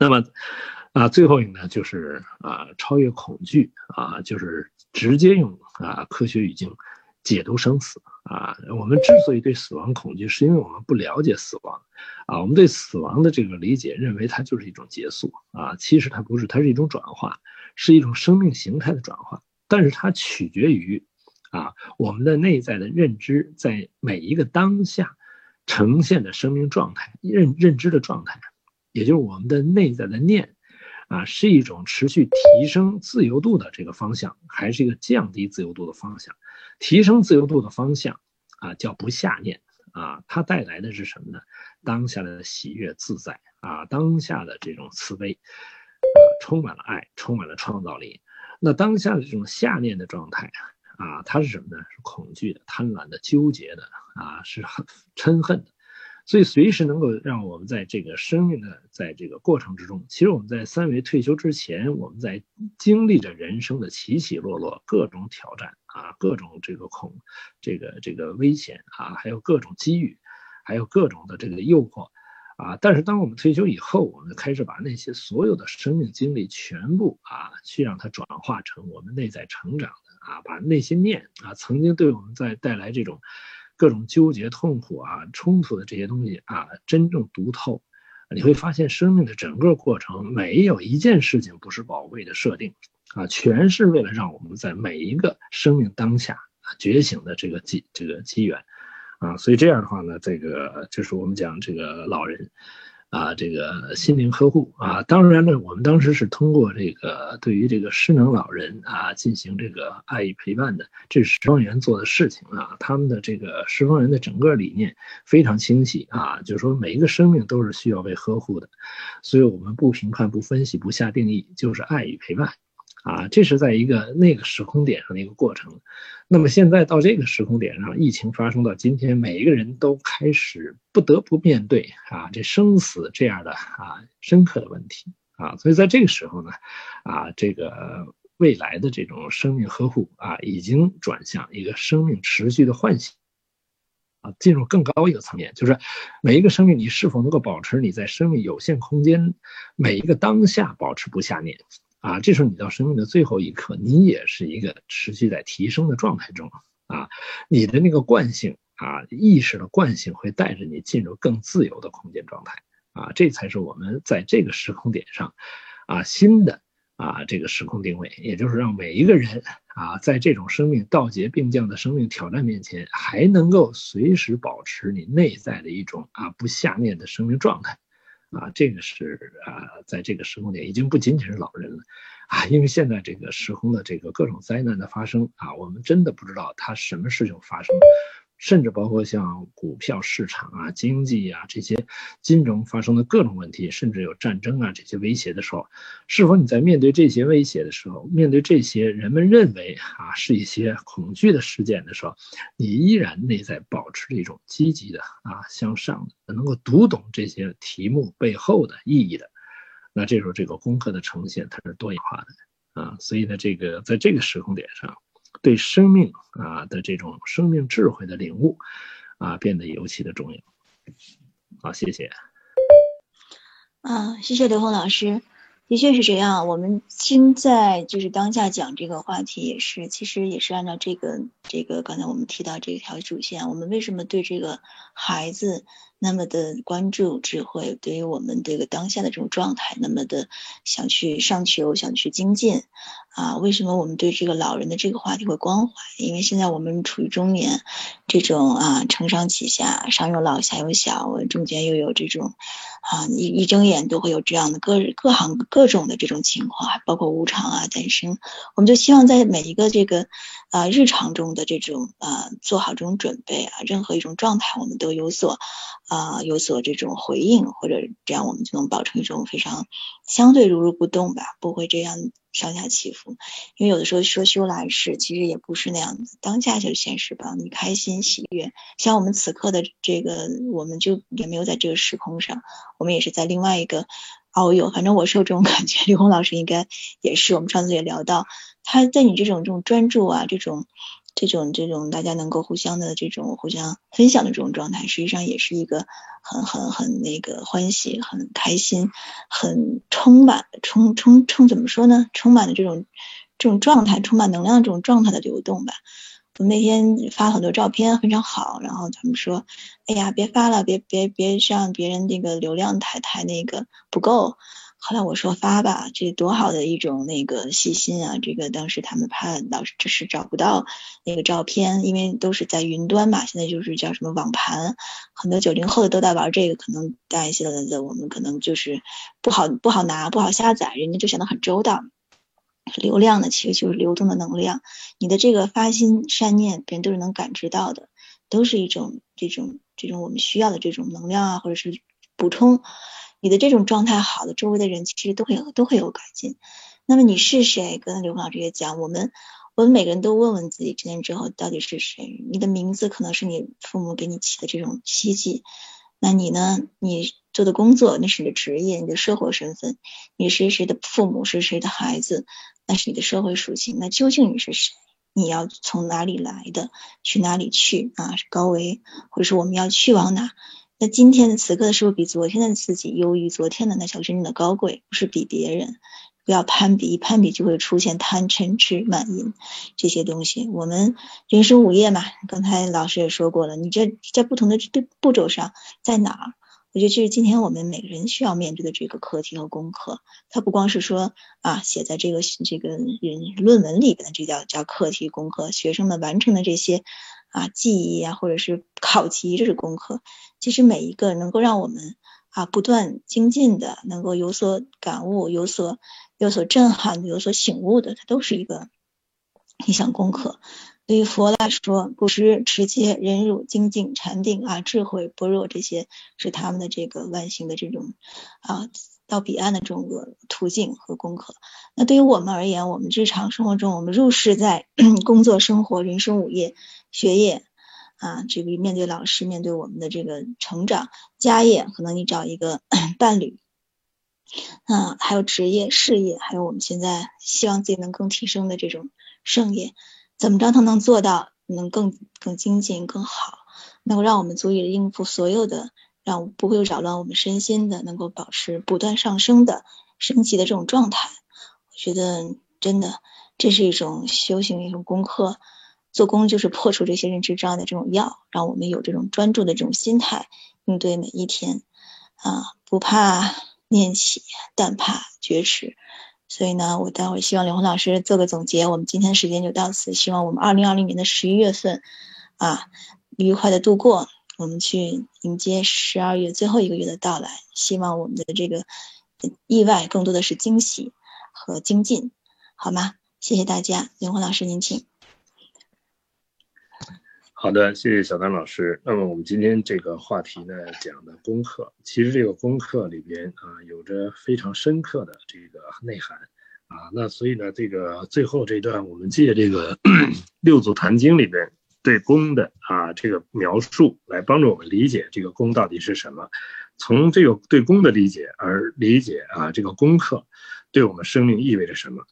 Speaker 2: 那么，啊，最后一个呢，就是啊，超越恐惧啊，就是直接用啊科学语境解读生死。啊，我们之所以对死亡恐惧，是因为我们不了解死亡，啊，我们对死亡的这个理解，认为它就是一种结束，啊，其实它不是，它是一种转化，是一种生命形态的转化，但是它取决于，啊，我们的内在的认知在每一个当下呈现的生命状态，认认知的状态，也就是我们的内在的念，啊，是一种持续提升自由度的这个方向，还是一个降低自由度的方向？提升自由度的方向，啊，叫不下念啊，它带来的是什么呢？当下的喜悦自在啊，当下的这种慈悲，啊，充满了爱，充满了创造力。那当下的这种下念的状态啊，它是什么呢？是恐惧的、贪婪的、纠结的啊，是很嗔恨的。所以，随时能够让我们在这个生命的在这个过程之中，其实我们在三维退休之前，我们在经历着人生的起起落落，各种挑战啊，各种这个恐，这个这个危险啊，还有各种机遇，还有各种的这个诱惑啊。但是，当我们退休以后，我们开始把那些所有的生命经历全部啊，去让它转化成我们内在成长的啊，把那些念啊，曾经对我们在带来这种。各种纠结、痛苦啊、冲突的这些东西啊，真正读透，你会发现生命的整个过程没有一件事情不是宝贵的设定啊，全是为了让我们在每一个生命当下啊觉醒的这个机这个机缘啊，所以这样的话呢，这个就是我们讲这个老人。啊，这个心灵呵护啊，当然了，我们当时是通过这个对于这个失能老人啊进行这个爱与陪伴的，这是十方园做的事情啊。他们的这个十方园的整个理念非常清晰啊，就是说每一个生命都是需要被呵护的，所以我们不评判、不分析、不下定义，就是爱与陪伴。啊，这是在一个那个时空点上的一个过程。那么现在到这个时空点上，疫情发生到今天，每一个人都开始不得不面对啊这生死这样的啊深刻的问题啊。所以在这个时候呢，啊这个未来的这种生命呵护啊，已经转向一个生命持续的唤醒啊，进入更高一个层面，就是每一个生命，你是否能够保持你在生命有限空间每一个当下保持不下念。啊，这时候你到生命的最后一刻，你也是一个持续在提升的状态中啊，你的那个惯性啊，意识的惯性会带着你进入更自由的空间状态啊，这才是我们在这个时空点上啊新的啊这个时空定位，也就是让每一个人啊在这种生命道劫并降的生命挑战面前，还能够随时保持你内在的一种啊不下面的生命状态。啊，这个是啊，在这个时空点已经不仅仅是老人了，啊，因为现在这个时空的这个各种灾难的发生啊，我们真的不知道它什么事情发生。甚至包括像股票市场啊、经济啊这些金融发生的各种问题，甚至有战争啊这些威胁的时候，是否你在面对这些威胁的时候，面对这些人们认为啊是一些恐惧的事件的时候，你依然内在保持着一种积极的啊向上的，能够读懂这些题目背后的意义的，那这时候这个功课的呈现它是多元化的啊，所以呢，这个在这个时空点上。对生命啊的这种生命智慧的领悟啊，变得尤其的重要。好，谢谢。
Speaker 3: 啊，谢谢刘红老师，的确是这样。我们现在就是当下讲这个话题，也是其实也是按照这个这个刚才我们提到这条主线，我们为什么对这个孩子？那么的关注智慧，对于我们这个当下的这种状态，那么的想去上求，想去精进啊？为什么我们对这个老人的这个话题会关怀？因为现在我们处于中年，这种啊承上启下，上有老下有小，中间又有这种啊一一睁眼都会有这样的各各行各种的这种情况，包括无常啊诞生。我们就希望在每一个这个啊日常中的这种啊做好这种准备啊，任何一种状态我们都有所。啊，有所这种回应，或者这样我们就能保持一种非常相对如如不动吧，不会这样上下起伏。因为有的时候说修来世，其实也不是那样子，当下就是现实吧。你开心喜悦，像我们此刻的这个，我们就也没有在这个时空上，我们也是在另外一个遨游。反正我是有这种感觉，刘红老师应该也是。我们上次也聊到，他在你这种这种专注啊，这种。这种这种大家能够互相的这种互相分享的这种状态，实际上也是一个很很很那个欢喜、很开心、很充满充充充怎么说呢？充满的这种这种状态，充满能量这种状态的流动吧。我那天发很多照片，非常好。然后他们说：“哎呀，别发了，别别别让别人那个流量太太那个不够。”后来我说发吧，这多好的一种那个细心啊！这个当时他们怕老是这是找不到那个照片，因为都是在云端嘛，现在就是叫什么网盘，很多九零后的都在玩这个，可能大一些的我们可能就是不好不好拿，不好下载，人家就想得很周到。流量呢，其实就是流动的能量，你的这个发心善念，别人都是能感知到的，都是一种这种这种我们需要的这种能量啊，或者是补充。你的这种状态好的，周围的人其实都会都会有改进。那么你是谁？跟刘老师也讲，我们我们每个人都问问自己，成年之后到底是谁？你的名字可能是你父母给你起的这种希冀，那你呢？你做的工作那是你的职业，你的社会身份，你是谁的父母？是谁的孩子？那是你的社会属性。那究竟你是谁？你要从哪里来的？去哪里去？啊，是高维，或者是我们要去往哪？那今天的此刻的是不是比昨天的自己优于昨天的那小真正的高贵？不是比别人，不要攀比，一攀比就会出现贪嗔痴慢淫这些东西。我们人生五业嘛，刚才老师也说过了，你这在不同的步步骤上在哪儿？我觉得这是今天我们每个人需要面对的这个课题和功课。它不光是说啊，写在这个这个人论文里边的，这叫叫课题功课，学生们完成的这些。啊，记忆啊，或者是考级，这是功课。其实每一个能够让我们啊不断精进的，能够有所感悟、有所有所震撼、有所醒悟的，它都是一个一项功课。对于佛来说，布施、持戒、忍辱、精进、禅定啊，智慧、般若这些是他们的这个万行的这种啊到彼岸的这种途径和功课。那对于我们而言，我们日常生活中，我们入世在 工作、生活、人生五业。学业啊，这个面对老师，面对我们的这个成长、家业，可能你找一个 伴侣，啊，还有职业、事业，还有我们现在希望自己能更提升的这种圣业，怎么着他能做到能更更精进、更好，能够让我们足以应付所有的，让不会扰乱我们身心的，能够保持不断上升的升级的这种状态。我觉得真的这是一种修行，一种功课。做工就是破除这些认知障碍的这种药，让我们有这种专注的这种心态，应对每一天啊，不怕念起，但怕绝迟。所以呢，我待会儿希望刘红老师做个总结。我们今天时间就到此，希望我们二零二零年的十一月份啊，愉快的度过。我们去迎接十二月最后一个月的到来，希望我们的这个意外更多的是惊喜和精进，好吗？谢谢大家，刘红老师您请。
Speaker 2: 好的，谢谢小丹老师。那么我们今天这个话题呢，讲的功课，其实这个功课里边啊，有着非常深刻的这个内涵啊。那所以呢，这个最后这段，我们借这个 《六祖坛经》里边对功的啊这个描述，来帮助我们理解这个功到底是什么。从这个对功的理解而理解啊，这个功课对我们生命意味着什么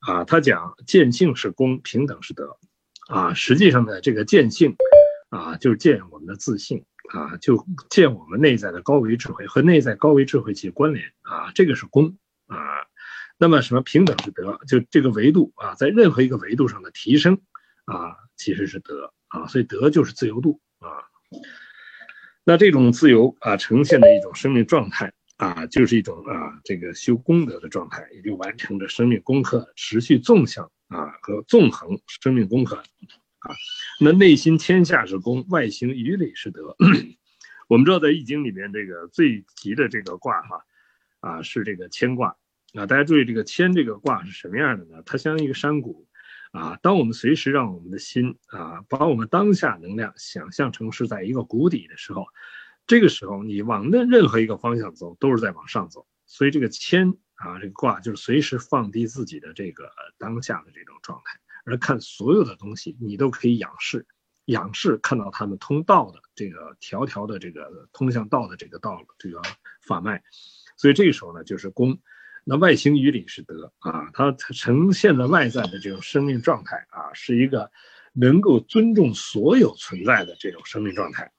Speaker 2: 啊？他讲见性是功，平等是德。啊，实际上呢，这个见性，啊，就是见我们的自信，啊，就见我们内在的高维智慧和内在高维智慧起关联，啊，这个是功，啊，那么什么平等是德，就这个维度啊，在任何一个维度上的提升，啊，其实是德，啊，所以德就是自由度，啊，那这种自由啊，呈现的一种生命状态。啊，就是一种啊，这个修功德的状态，也就完成着生命功课持续纵向啊和纵横生命功课啊。那内心天下是功，外形于理是德。我们知道，在易经里面，这个最吉的这个卦哈啊是这个谦卦啊。大家注意，这个谦这个卦是什么样的呢？它像一个山谷啊。当我们随时让我们的心啊，把我们当下能量想象成是在一个谷底的时候。这个时候，你往任任何一个方向走，都是在往上走。所以这个谦啊，这个卦就是随时放低自己的这个当下的这种状态，而看所有的东西，你都可以仰视，仰视看到他们通道的这个条条的这个通向道的这个道这个法脉。所以这个时候呢，就是功。那外形于理是德啊，它呈现的外在的这种生命状态啊，是一个能够尊重所有存在的这种生命状态。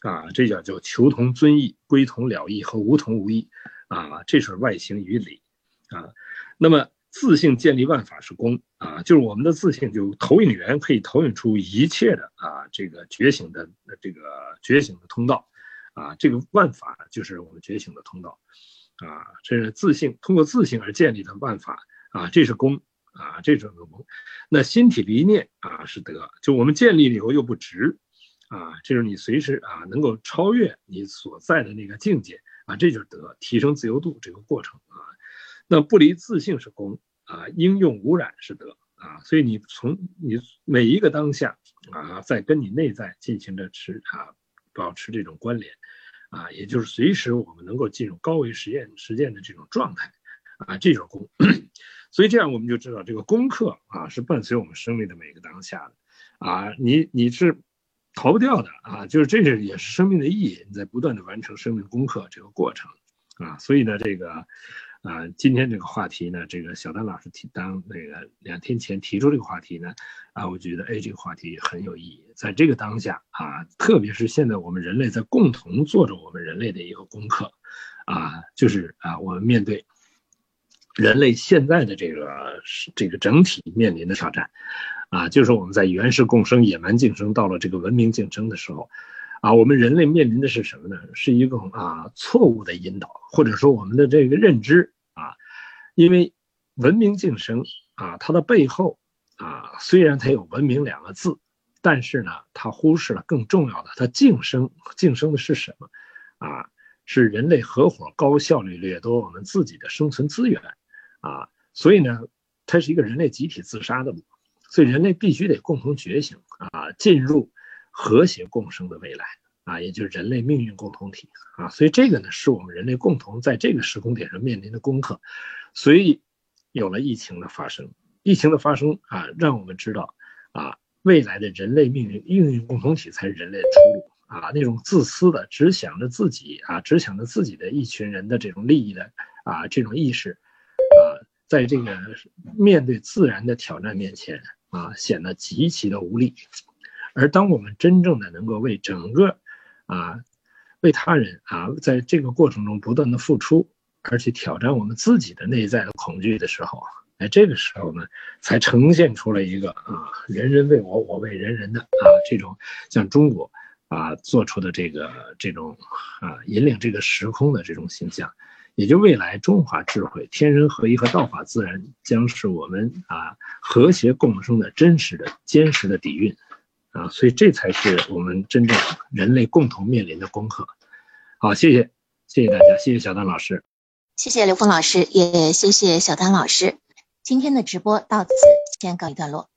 Speaker 2: 啊，这叫叫求同尊异、归同了异和无同无异，啊，这是外形与理，啊，那么自性建立万法是功，啊，就是我们的自性就投影源可以投影出一切的啊，这个觉醒的这个觉醒的通道，啊，这个万法就是我们觉醒的通道，啊，这是自信通过自信而建立的万法，啊，这是功，啊，这是功，那心体离念啊是德，就我们建立了以后又不执。啊，这是你随时啊能够超越你所在的那个境界啊，这就是德，提升自由度这个过程啊。那不离自信是功啊，应用无染是德啊。所以你从你每一个当下啊，在跟你内在进行着持啊，保持这种关联啊，也就是随时我们能够进入高维实验实践的这种状态啊，这种功。所以这样我们就知道，这个功课啊是伴随我们生命的每个当下的啊，你你是。逃不掉的啊，就是这是也是生命的意义，你在不断的完成生命功课这个过程啊，所以呢，这个啊，今天这个话题呢，这个小丹老师提当那个两天前提出这个话题呢，啊，我觉得哎，这个话题很有意义，在这个当下啊，特别是现在我们人类在共同做着我们人类的一个功课啊，就是啊，我们面对人类现在的这个这个整体面临的挑战。啊，就是我们在原始共生、野蛮竞争到了这个文明竞争的时候，啊，我们人类面临的是什么呢？是一种啊错误的引导，或者说我们的这个认知啊，因为文明竞争啊，它的背后啊，虽然它有文明两个字，但是呢，它忽视了更重要的，它竞争竞争的是什么？啊，是人类合伙高效率掠夺我们自己的生存资源啊，所以呢，它是一个人类集体自杀的路。所以人类必须得共同觉醒啊，进入和谐共生的未来啊，也就是人类命运共同体啊。所以这个呢，是我们人类共同在这个时空点上面临的功课。所以有了疫情的发生，疫情的发生啊，让我们知道啊，未来的人类命运命运共同体才是人类的出路啊。那种自私的只想着自己啊，只想着自己的一群人的这种利益的啊，这种意识啊，在这个面对自然的挑战面前。啊，显得极其的无力。而当我们真正的能够为整个，啊，为他人啊，在这个过程中不断的付出，而且挑战我们自己的内在的恐惧的时候，哎，这个时候呢，才呈现出了一个啊，人人为我，我为人人的啊，这种像中国啊做出的这个这种啊引领这个时空的这种形象，也就未来中华智慧、天人合一和道法自然将是我们啊和谐共生的真实的、坚实的底蕴。啊，所以这才是我们真正人类共同面临的功课。好，谢谢，谢谢大家，谢谢小丹老师，
Speaker 1: 谢谢刘峰老师，也谢谢小丹老师。今天的直播到此先告一段落。